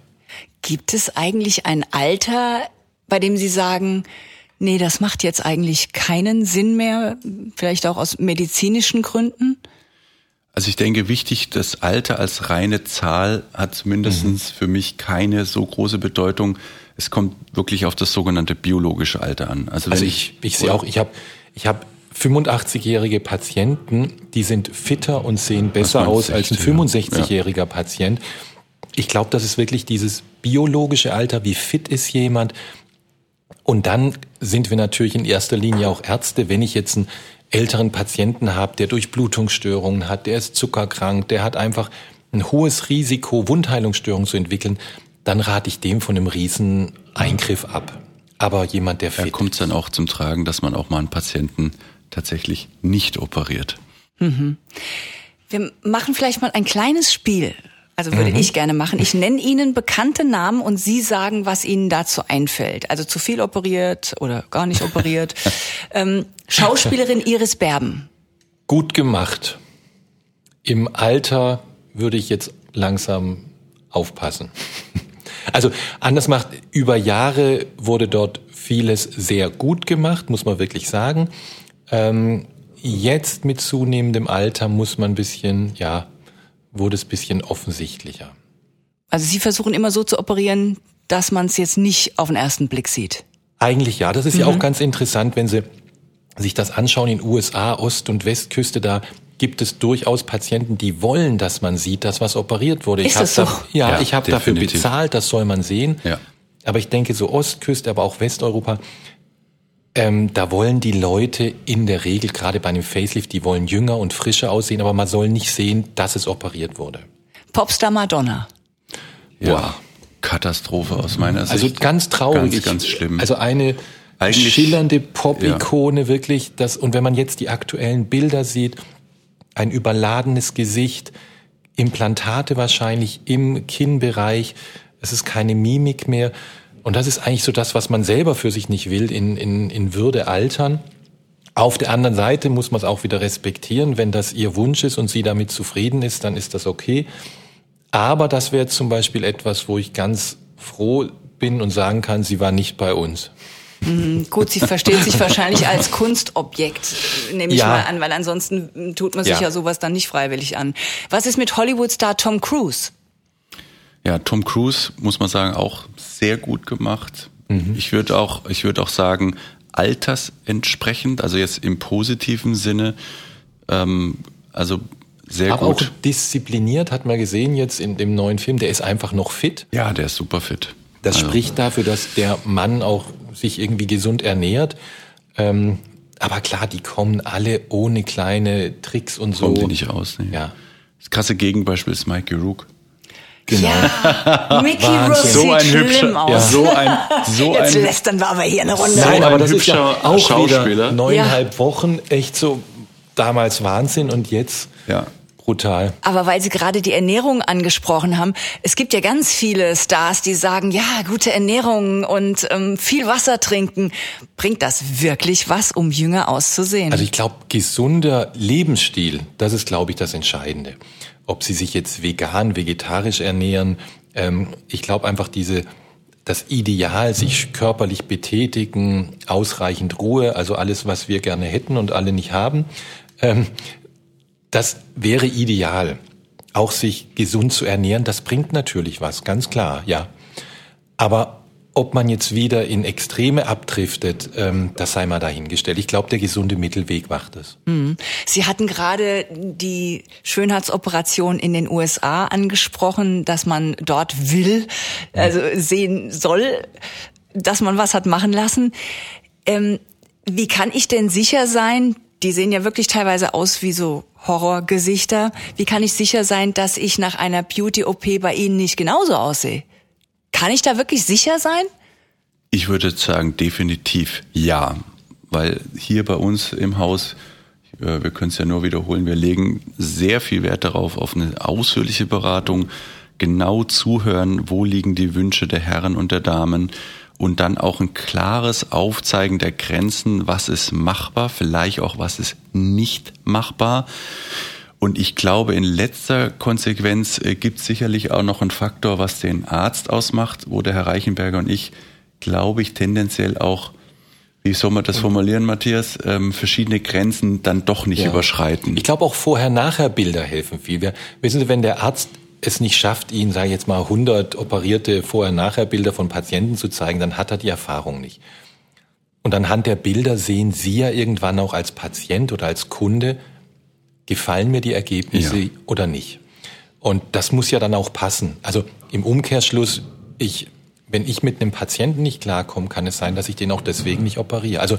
[SPEAKER 2] Gibt es eigentlich ein Alter, bei dem Sie sagen, nee, das macht jetzt eigentlich keinen Sinn mehr, vielleicht auch aus medizinischen Gründen?
[SPEAKER 4] Also ich denke, wichtig, das Alter als reine Zahl hat zumindest mhm. für mich keine so große Bedeutung. Es kommt wirklich auf das sogenannte biologische Alter an.
[SPEAKER 3] Also, also ich, ich, ich sehe auch, ich habe ich hab 85-jährige Patienten, die sind fitter und sehen besser aus als ein 65-jähriger ja. Patient. Ich glaube, das ist wirklich dieses biologische Alter, wie fit ist jemand, und dann sind wir natürlich in erster Linie auch Ärzte. Wenn ich jetzt einen älteren Patienten habe, der Durchblutungsstörungen hat, der ist zuckerkrank, der hat einfach ein hohes Risiko, Wundheilungsstörungen zu entwickeln, dann rate ich dem von einem riesen Eingriff ab. Aber jemand, der fit.
[SPEAKER 4] Da kommt es dann auch zum Tragen, dass man auch mal einen Patienten tatsächlich nicht operiert.
[SPEAKER 2] Mhm. Wir machen vielleicht mal ein kleines Spiel. Also würde mhm. ich gerne machen. Ich nenne Ihnen bekannte Namen und Sie sagen, was Ihnen dazu einfällt. Also zu viel operiert oder gar nicht operiert. ähm, Schauspielerin Iris Berben.
[SPEAKER 3] Gut gemacht. Im Alter würde ich jetzt langsam aufpassen. Also anders macht, über Jahre wurde dort vieles sehr gut gemacht, muss man wirklich sagen. Ähm, jetzt mit zunehmendem Alter muss man ein bisschen, ja, wurde es bisschen offensichtlicher.
[SPEAKER 2] Also Sie versuchen immer so zu operieren, dass man es jetzt nicht auf den ersten Blick sieht.
[SPEAKER 3] Eigentlich ja. Das ist mhm. ja auch mhm. ganz interessant, wenn Sie sich das anschauen in USA, Ost- und Westküste, da gibt es durchaus Patienten, die wollen, dass man sieht, dass was operiert wurde.
[SPEAKER 2] Ist
[SPEAKER 3] ich
[SPEAKER 2] das so?
[SPEAKER 3] Da, ja, ja, ich habe dafür bezahlt, das soll man sehen. Ja. Aber ich denke, so Ostküste, aber auch Westeuropa, ähm, da wollen die Leute in der Regel, gerade bei einem Facelift, die wollen jünger und frischer aussehen, aber man soll nicht sehen, dass es operiert wurde.
[SPEAKER 2] Popstar Madonna.
[SPEAKER 4] Ja, wow. Katastrophe aus meiner
[SPEAKER 3] also Sicht. Also ganz traurig.
[SPEAKER 4] Ganz, ganz schlimm.
[SPEAKER 3] Also eine Eigentlich, schillernde Pop-Ikone ja. wirklich. Das, und wenn man jetzt die aktuellen Bilder sieht, ein überladenes Gesicht, Implantate wahrscheinlich im Kinnbereich, es ist keine Mimik mehr. Und das ist eigentlich so das, was man selber für sich nicht will, in, in, in Würde altern. Auf der anderen Seite muss man es auch wieder respektieren. Wenn das ihr Wunsch ist und sie damit zufrieden ist, dann ist das okay. Aber das wäre zum Beispiel etwas, wo ich ganz froh bin und sagen kann, sie war nicht bei uns.
[SPEAKER 2] Mhm, gut, sie versteht sich wahrscheinlich als Kunstobjekt, nehme ich ja. mal an, weil ansonsten tut man sich ja. ja sowas dann nicht freiwillig an. Was ist mit Hollywood-Star Tom Cruise?
[SPEAKER 4] Ja, Tom Cruise muss man sagen auch sehr gut gemacht. Mhm. Ich würde auch, ich würde auch sagen altersentsprechend, also jetzt im positiven Sinne. Ähm, also sehr
[SPEAKER 3] Aber
[SPEAKER 4] gut.
[SPEAKER 3] auch diszipliniert, hat man gesehen jetzt in dem neuen Film, der ist einfach noch fit.
[SPEAKER 4] Ja, der ist super fit.
[SPEAKER 3] Das
[SPEAKER 4] Also-
[SPEAKER 3] spricht dafür, dass der Mann auch sich irgendwie gesund ernährt. Ähm, aber klar, die kommen alle ohne kleine Tricks und so.
[SPEAKER 4] Kommt die nicht raus. Nee.
[SPEAKER 3] Ja.
[SPEAKER 4] Das krasse Gegenbeispiel ist Mikey Rook.
[SPEAKER 3] Genau.
[SPEAKER 2] Ja, Mickey. Rourke
[SPEAKER 3] So
[SPEAKER 2] sieht
[SPEAKER 4] ein
[SPEAKER 2] schlimm
[SPEAKER 4] hübscher-
[SPEAKER 2] aus.
[SPEAKER 4] ja, so ein- so
[SPEAKER 2] Jetzt
[SPEAKER 4] ein-
[SPEAKER 2] lästern wir aber hier eine Runde.
[SPEAKER 4] So
[SPEAKER 3] Nein,
[SPEAKER 4] ein
[SPEAKER 3] aber das ist ja
[SPEAKER 4] hübscher
[SPEAKER 3] auch
[SPEAKER 4] Schauspieler.
[SPEAKER 3] wieder neuneinhalb Wochen, echt so damals Wahnsinn und jetzt
[SPEAKER 4] Ja.
[SPEAKER 3] brutal.
[SPEAKER 2] Aber weil Sie gerade die Ernährung angesprochen haben, es gibt ja ganz viele Stars, die sagen, ja, gute Ernährung und ähm, viel Wasser trinken. Bringt das wirklich was, um jünger auszusehen?
[SPEAKER 3] Also ich glaube, gesunder Lebensstil, das ist, glaube ich, das Entscheidende. Ob Sie sich jetzt vegan, vegetarisch ernähren, ähm, ich glaube einfach diese, das Ideal, sich körperlich betätigen, ausreichend Ruhe, also alles, was wir gerne hätten und alle nicht haben, ähm, das wäre ideal. Auch sich gesund zu ernähren, das bringt natürlich was, ganz klar, ja. Aber ob man jetzt wieder in Extreme abdriftet, ähm, das sei mal dahingestellt. Ich glaube, der gesunde Mittelweg macht es.
[SPEAKER 2] Sie hatten gerade die Schönheitsoperation in den USA angesprochen, dass man dort will, also sehen soll, dass man was hat machen lassen. Ähm, wie kann ich denn sicher sein, die sehen ja wirklich teilweise aus wie so Horrorgesichter, wie kann ich sicher sein, dass ich nach einer Beauty-OP bei Ihnen nicht genauso aussehe? Kann ich da wirklich sicher sein?
[SPEAKER 4] Ich würde sagen, definitiv ja. Weil hier bei uns im Haus, äh, wir können es ja nur wiederholen, wir legen sehr viel Wert darauf, auf eine ausführliche Beratung, genau zuhören, wo liegen die Wünsche der Herren und der Damen und dann auch ein klares Aufzeigen der Grenzen, was ist machbar, vielleicht auch was ist nicht machbar. Und ich glaube, in letzter Konsequenz äh, gibt es sicherlich auch noch einen Faktor, was den Arzt ausmacht, wo der Herr Reichenberger und ich, glaube ich, tendenziell auch, wie soll man das formulieren, Matthias, ähm, verschiedene Grenzen dann doch nicht
[SPEAKER 3] Ja.
[SPEAKER 4] überschreiten.
[SPEAKER 3] Ich glaube auch Vorher-Nachher-Bilder helfen viel. Wir, wissen Sie, wenn der Arzt es nicht schafft, Ihnen, sage ich jetzt mal, 100 operierte Vorher-Nachher-Bilder von Patienten zu zeigen, dann hat er die Erfahrung nicht. Und anhand der Bilder sehen Sie ja irgendwann auch als Patient oder als Kunde, gefallen mir die Ergebnisse
[SPEAKER 4] Ja.
[SPEAKER 3] oder nicht. Und das muss ja dann auch passen. Also im Umkehrschluss, ich, wenn ich mit einem Patienten nicht klarkomme, kann es sein, dass ich den auch deswegen nicht operiere. Also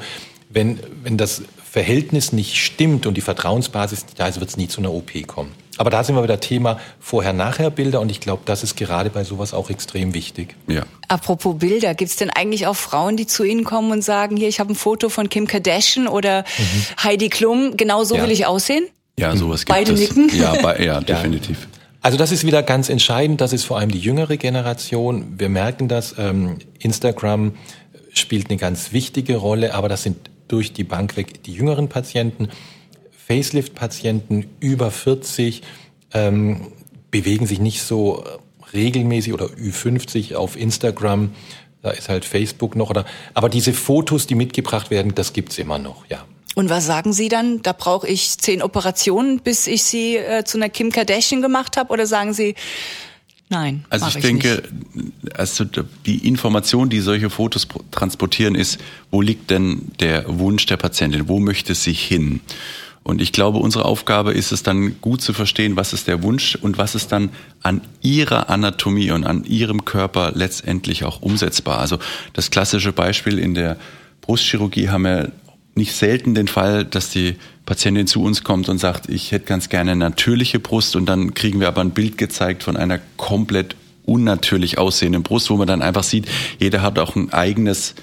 [SPEAKER 3] wenn, wenn das Verhältnis nicht stimmt und die Vertrauensbasis nicht da ist, wird es nie zu einer OP kommen. Aber da sind wir wieder Thema Vorher-Nachher-Bilder und ich glaube, das ist gerade bei sowas auch extrem wichtig.
[SPEAKER 4] Ja.
[SPEAKER 2] Apropos Bilder, gibt's denn eigentlich auch Frauen, die zu Ihnen kommen und sagen, hier, ich habe ein Foto von Kim Kardashian oder Heidi Klum, genau so
[SPEAKER 3] Ja.
[SPEAKER 2] will ich aussehen?
[SPEAKER 4] Ja, sowas gibt
[SPEAKER 2] Beide
[SPEAKER 4] es.
[SPEAKER 2] nicken?
[SPEAKER 4] Ja, bei, ja, definitiv.
[SPEAKER 3] Also das ist wieder ganz entscheidend. Das ist vor allem die jüngere Generation. Wir merken das. Ähm, Instagram spielt eine ganz wichtige Rolle, aber das sind durch die Bank weg die jüngeren Patienten. Facelift-Patienten über 40 ähm, bewegen sich nicht so regelmäßig oder Ü50 auf Instagram. Da ist halt Facebook noch oder. Aber diese Fotos, die mitgebracht werden, das gibt's immer noch. Ja.
[SPEAKER 2] Und was sagen Sie dann? Da brauche ich zehn Operationen, bis ich Sie äh, zu einer Kim Kardashian gemacht habe? Oder sagen Sie, nein,
[SPEAKER 4] Also
[SPEAKER 2] mach
[SPEAKER 4] ich denke,
[SPEAKER 2] nicht.
[SPEAKER 4] also die Information, die solche Fotos transportieren, ist, wo liegt denn der Wunsch der Patientin? Wo möchte sie hin? Und ich glaube, unsere Aufgabe ist es dann gut zu verstehen, was ist der Wunsch und was ist dann an ihrer Anatomie und an ihrem Körper letztendlich auch umsetzbar. Also das klassische Beispiel in der Brustchirurgie haben wir nicht selten den Fall, dass die Patientin zu uns kommt und sagt, ich hätte ganz gerne eine natürliche Brust. Und dann kriegen wir aber ein Bild gezeigt von einer komplett unnatürlich aussehenden Brust, wo man dann einfach sieht, jeder hat auch ein eigenes,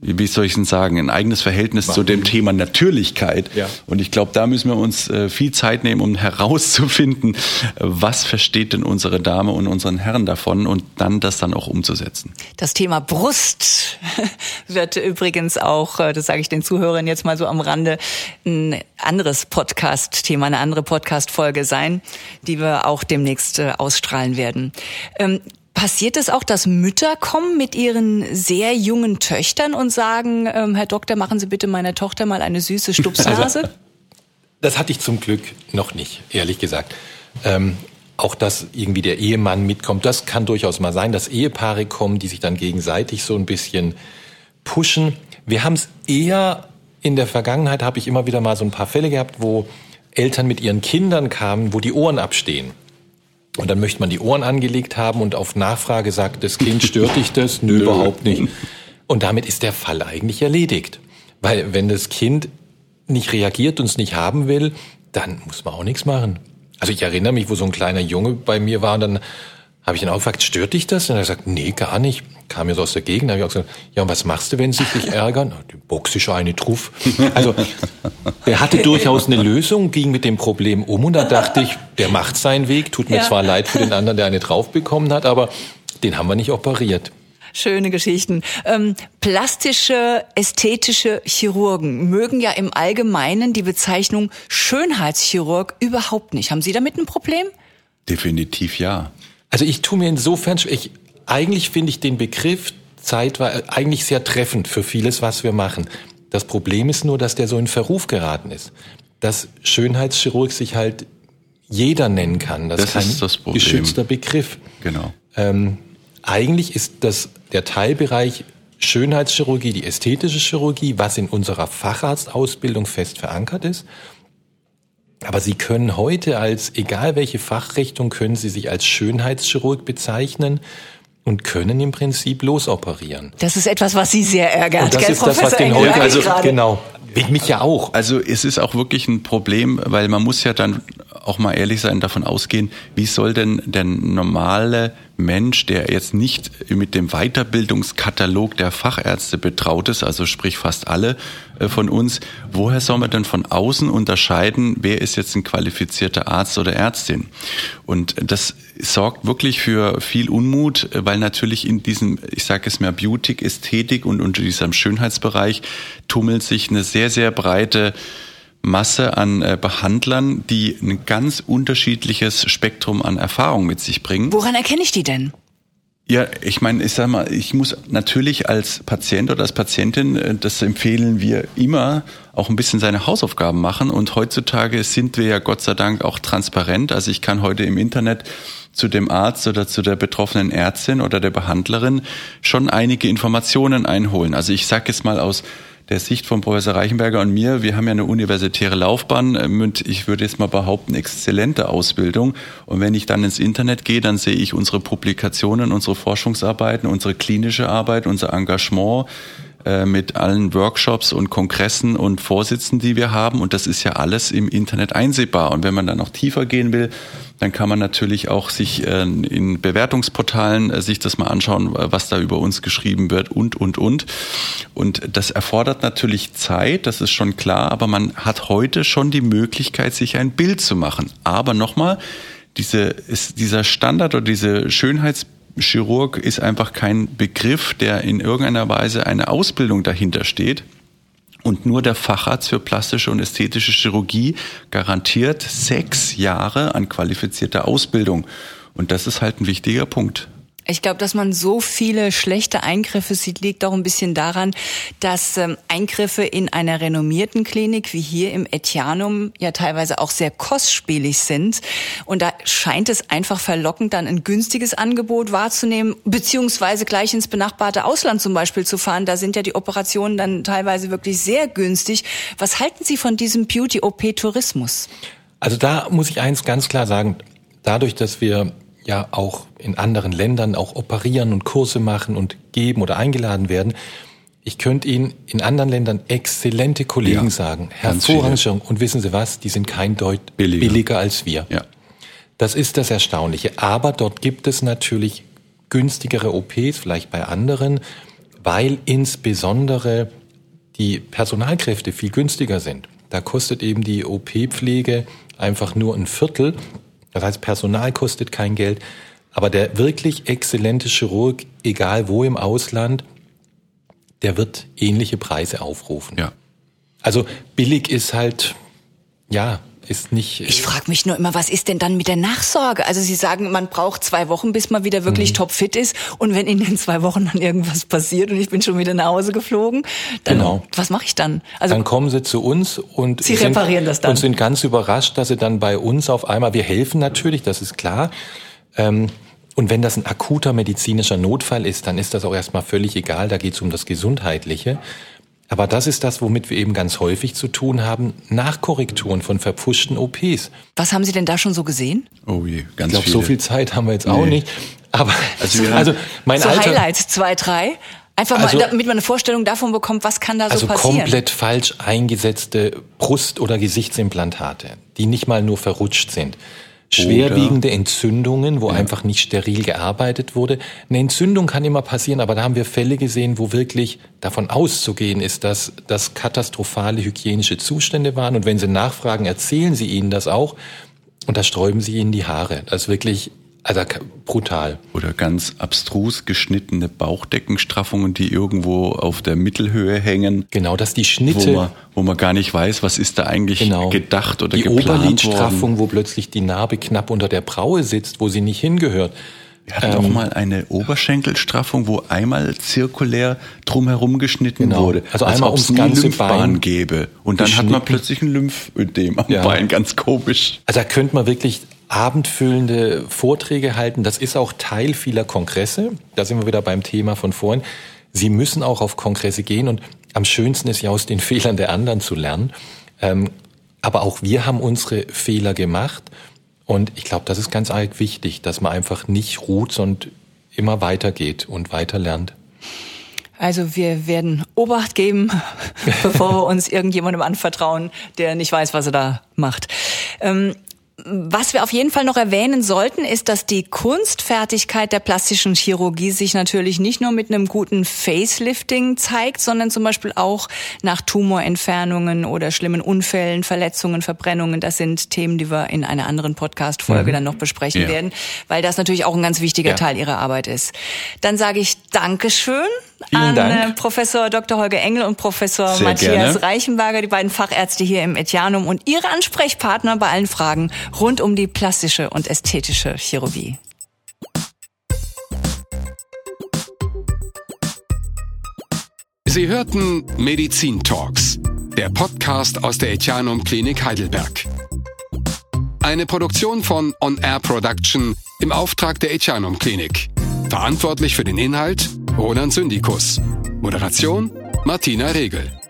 [SPEAKER 4] wie soll ich denn sagen, ein eigenes Verhältnis zu dem Thema Natürlichkeit.
[SPEAKER 3] Ja.
[SPEAKER 4] Und ich glaube, da müssen wir uns äh, viel Zeit nehmen, um herauszufinden, was versteht denn unsere Dame und unseren Herren davon und dann das dann auch umzusetzen.
[SPEAKER 2] Das Thema Brust wird übrigens auch, äh, das sage ich den Zuhörern jetzt mal so am Rande, ein anderes Podcast-Thema, eine andere Podcast-Folge sein, die wir auch demnächst äh, ausstrahlen werden. Ähm, Passiert es auch, dass Mütter kommen mit ihren sehr jungen Töchtern und sagen, ähm, Herr Doktor, machen Sie bitte meiner Tochter mal eine süße Stupsnase?
[SPEAKER 3] Das hatte ich zum Glück noch nicht, ehrlich gesagt. Ähm, auch dass irgendwie der Ehemann mitkommt, das kann durchaus mal sein, dass Ehepaare kommen, die sich dann gegenseitig so ein bisschen pushen. Wir haben es eher in der Vergangenheit, habe ich immer wieder mal so ein paar Fälle gehabt, wo Eltern mit ihren Kindern kamen, wo die Ohren abstehen. Und dann möchte man die Ohren angelegt haben und auf Nachfrage sagt das Kind, stört dich das? Nö, überhaupt nicht. Und damit ist der Fall eigentlich erledigt. Weil wenn das Kind nicht reagiert und es nicht haben will, dann muss man auch nichts machen. Also ich erinnere mich, wo so ein kleiner Junge bei mir war und dann habe ich ihn auch gefragt, stört dich das? Und er hat gesagt, nee, gar nicht. Kam mir so aus der Gegend. Da habe ich auch gesagt, ja, und was machst du, wenn sie dich ärgern? Die boxische eine Truff. Also er hatte durchaus eine Lösung, ging mit dem Problem um und da dachte ich, der macht seinen Weg. Tut mir ja. zwar leid für den anderen, der eine drauf bekommen hat, aber den haben wir nicht operiert.
[SPEAKER 2] Schöne Geschichten. Ähm, plastische, ästhetische Chirurgen mögen ja im Allgemeinen die Bezeichnung Schönheitschirurg überhaupt nicht. Haben Sie damit ein Problem?
[SPEAKER 4] Definitiv ja.
[SPEAKER 3] Also ich tue mir insofern, ich, eigentlich finde ich den Begriff zeitweise eigentlich sehr treffend für vieles, was wir machen. Das Problem ist nur, dass der so in Verruf geraten ist. Dass Schönheitschirurg sich halt jeder nennen kann.
[SPEAKER 4] Das, das ist das Problem.
[SPEAKER 3] geschützter Begriff.
[SPEAKER 4] Genau.
[SPEAKER 3] Ähm, eigentlich ist das der Teilbereich Schönheitschirurgie, die ästhetische Chirurgie, was in unserer Facharztausbildung fest verankert ist. Aber Sie können heute als, egal welche Fachrichtung, können Sie sich als Schönheitschirurg bezeichnen und können im Prinzip losoperieren.
[SPEAKER 2] Das ist etwas, was Sie sehr ärgert.
[SPEAKER 3] Und das
[SPEAKER 2] gell,
[SPEAKER 3] ist Professor das, was den Holger, also genau, mich ja auch.
[SPEAKER 4] Also es ist auch wirklich ein Problem, weil man muss ja dann auch mal ehrlich sein, davon ausgehen, wie soll denn der normale Mensch, der jetzt nicht mit dem Weiterbildungskatalog der Fachärzte betraut ist, also sprich fast alle äh, von uns, woher soll man denn von außen unterscheiden, wer ist jetzt ein qualifizierter Arzt oder Ärztin? Und das sorgt wirklich für viel Unmut, weil natürlich in diesem, ich sage es mehr, Beauty, Ästhetik und unter diesem Schönheitsbereich tummelt sich eine sehr, sehr breite Masse an äh, Behandlern, die ein ganz unterschiedliches Spektrum an Erfahrung mit sich bringen.
[SPEAKER 2] Woran erkenne ich die denn?
[SPEAKER 4] Ja, ich meine, ich sag mal, ich muss natürlich als Patient oder als Patientin, äh, das empfehlen wir immer, auch ein bisschen seine Hausaufgaben machen. Und heutzutage sind wir ja Gott sei Dank auch transparent. Also ich kann heute im Internet zu dem Arzt oder zu der betroffenen Ärztin oder der Behandlerin schon einige Informationen einholen. Also ich sage jetzt mal aus der Sicht von Professor Reichenberger und mir, wir haben ja eine universitäre Laufbahn und ich würde jetzt mal behaupten, exzellente Ausbildung. Und wenn ich dann ins Internet gehe, dann sehe ich unsere Publikationen, unsere Forschungsarbeiten, unsere klinische Arbeit, unser Engagement, äh, mit allen Workshops und Kongressen und Vorsitzen, die wir haben. Und das ist ja alles im Internet einsehbar. Und wenn man dann noch tiefer gehen will, dann kann man natürlich auch sich äh, in Bewertungsportalen äh, sich das mal anschauen, was da über uns geschrieben wird und, und, und. Und das erfordert natürlich Zeit, das ist schon klar, aber man hat heute schon die Möglichkeit, sich ein Bild zu machen. Aber nochmal, diese, ist dieser Standard oder diese Schönheits Chirurg ist einfach kein Begriff, der in irgendeiner Weise eine Ausbildung dahinter steht. Und nur der Facharzt für plastische und ästhetische Chirurgie garantiert sechs Jahre an qualifizierter Ausbildung. Und das ist halt ein wichtiger Punkt.
[SPEAKER 2] Ich glaube, dass man so viele schlechte Eingriffe sieht, liegt auch ein bisschen daran, dass ähm, Eingriffe in einer renommierten Klinik wie hier im Etianum ja teilweise auch sehr kostspielig sind. Und da scheint es einfach verlockend, dann ein günstiges Angebot wahrzunehmen, beziehungsweise gleich ins benachbarte Ausland zum Beispiel zu fahren. Da sind ja die Operationen dann teilweise wirklich sehr günstig. Was halten Sie von diesem Beauty-OP-Tourismus?
[SPEAKER 3] Also da muss ich eins ganz klar sagen. Dadurch, dass wir ja auch in anderen Ländern auch operieren und Kurse machen und geben oder eingeladen werden. Ich könnte Ihnen in anderen Ländern exzellente Kollegen ja, sagen, hervorragend. Und wissen Sie was? Die sind kein Deut billiger, billiger als wir.
[SPEAKER 4] Ja.
[SPEAKER 3] Das ist das Erstaunliche. Aber dort gibt es natürlich günstigere OPs, vielleicht bei anderen, weil insbesondere die Personalkräfte viel günstiger sind. Da kostet eben die OP-Pflege einfach nur ein Viertel das heißt, Personal kostet kein Geld. Aber der wirklich exzellente Chirurg, egal wo im Ausland, der wird ähnliche Preise aufrufen.
[SPEAKER 4] Ja.
[SPEAKER 3] Also billig ist halt, ja, ist nicht.
[SPEAKER 2] Ich frage mich nur immer, was ist denn dann mit der Nachsorge? Also Sie sagen, man braucht zwei Wochen, bis man wieder wirklich mhm. topfit ist. Und wenn in den zwei Wochen dann irgendwas passiert und ich bin schon wieder nach Hause geflogen, dann genau. was mache ich dann?
[SPEAKER 3] Also dann kommen Sie zu uns und
[SPEAKER 2] Sie sind, reparieren das dann
[SPEAKER 3] und sind ganz überrascht, dass Sie dann bei uns auf einmal. Wir helfen natürlich, das ist klar. Ähm, und wenn das ein akuter medizinischer Notfall ist, dann ist das auch erstmal völlig egal. Da geht es um das Gesundheitliche. Aber das ist das, womit wir eben ganz häufig zu tun haben, Nachkorrekturen von verpfuschten OPs.
[SPEAKER 2] Was haben Sie denn da schon so gesehen?
[SPEAKER 3] Oh je, ganz Ich glaube, so viel Zeit haben wir jetzt nee. auch nicht. Aber also, also mein
[SPEAKER 2] so
[SPEAKER 3] Alter,
[SPEAKER 2] Highlights, zwei, drei. Einfach also, mal, damit man eine Vorstellung davon bekommt, was kann da so
[SPEAKER 3] also
[SPEAKER 2] passieren.
[SPEAKER 3] Also komplett falsch eingesetzte Brust- oder Gesichtsimplantate, die nicht mal nur verrutscht sind. Schwerwiegende Entzündungen, wo ja. einfach nicht steril gearbeitet wurde. Eine Entzündung kann immer passieren, aber da haben wir Fälle gesehen, wo wirklich davon auszugehen ist, dass das katastrophale hygienische Zustände waren. Und wenn Sie nachfragen, erzählen Sie ihnen das auch. Und da sträuben Sie ihnen die Haare. Das ist wirklich also brutal.
[SPEAKER 4] Oder ganz abstrus geschnittene Bauchdeckenstraffungen, die irgendwo auf der Mittelhöhe hängen.
[SPEAKER 3] Genau, dass die Schnitte.
[SPEAKER 4] Wo man, wo man gar nicht weiß, was ist da eigentlich genau. gedacht oder
[SPEAKER 3] die
[SPEAKER 4] geplant
[SPEAKER 3] Die Oberlidstraffung, wo plötzlich die Narbe knapp unter der Braue sitzt, wo sie nicht hingehört.
[SPEAKER 4] Wir hatten ähm, auch mal eine Oberschenkelstraffung, wo einmal zirkulär drumherum geschnitten genau. wurde.
[SPEAKER 3] Also einmal ums ganze
[SPEAKER 4] Lymphbahn Bein gäbe. Und dann hat man plötzlich ein Lymphödem am ja. Bein, ganz komisch.
[SPEAKER 3] Also da könnte man wirklich abendfüllende Vorträge halten. Das ist auch Teil vieler Kongresse. Da sind wir wieder beim Thema von vorhin. Sie müssen auch auf Kongresse gehen und am schönsten ist ja aus den Fehlern der anderen zu lernen. Ähm, aber auch wir haben unsere Fehler gemacht und ich glaube, das ist ganz arg wichtig, dass man einfach nicht ruht, sondern immer weitergeht und weiter lernt.
[SPEAKER 2] Also wir werden Obacht geben, bevor wir uns irgendjemandem anvertrauen, der nicht weiß, was er da macht. Ähm, was wir auf jeden Fall noch erwähnen sollten, ist, dass die Kunstfertigkeit der plastischen Chirurgie sich natürlich nicht nur mit einem guten Facelifting zeigt, sondern zum Beispiel auch nach Tumorentfernungen oder schlimmen Unfällen, Verletzungen, Verbrennungen. Das sind Themen, die wir in einer anderen Podcast-Folge mhm. dann noch besprechen ja. werden, weil das natürlich auch ein ganz wichtiger ja. Teil Ihrer Arbeit ist. Dann sage ich Dankeschön
[SPEAKER 3] Vielen
[SPEAKER 2] an
[SPEAKER 3] Dank.
[SPEAKER 2] Äh, Professor Dr. Holger Engel und Professor Sehr Matthias gerne. Reichenberger, die beiden Fachärzte hier im Etianum und ihre Ansprechpartner bei allen Fragen rund um die plastische und ästhetische Chirurgie.
[SPEAKER 1] Sie hörten Medizin Talks, der Podcast aus der Etianum Klinik Heidelberg. Eine Produktion von On Air Production im Auftrag der Etianum Klinik. Verantwortlich für den Inhalt Roland Syndikus. Moderation Martina Regel.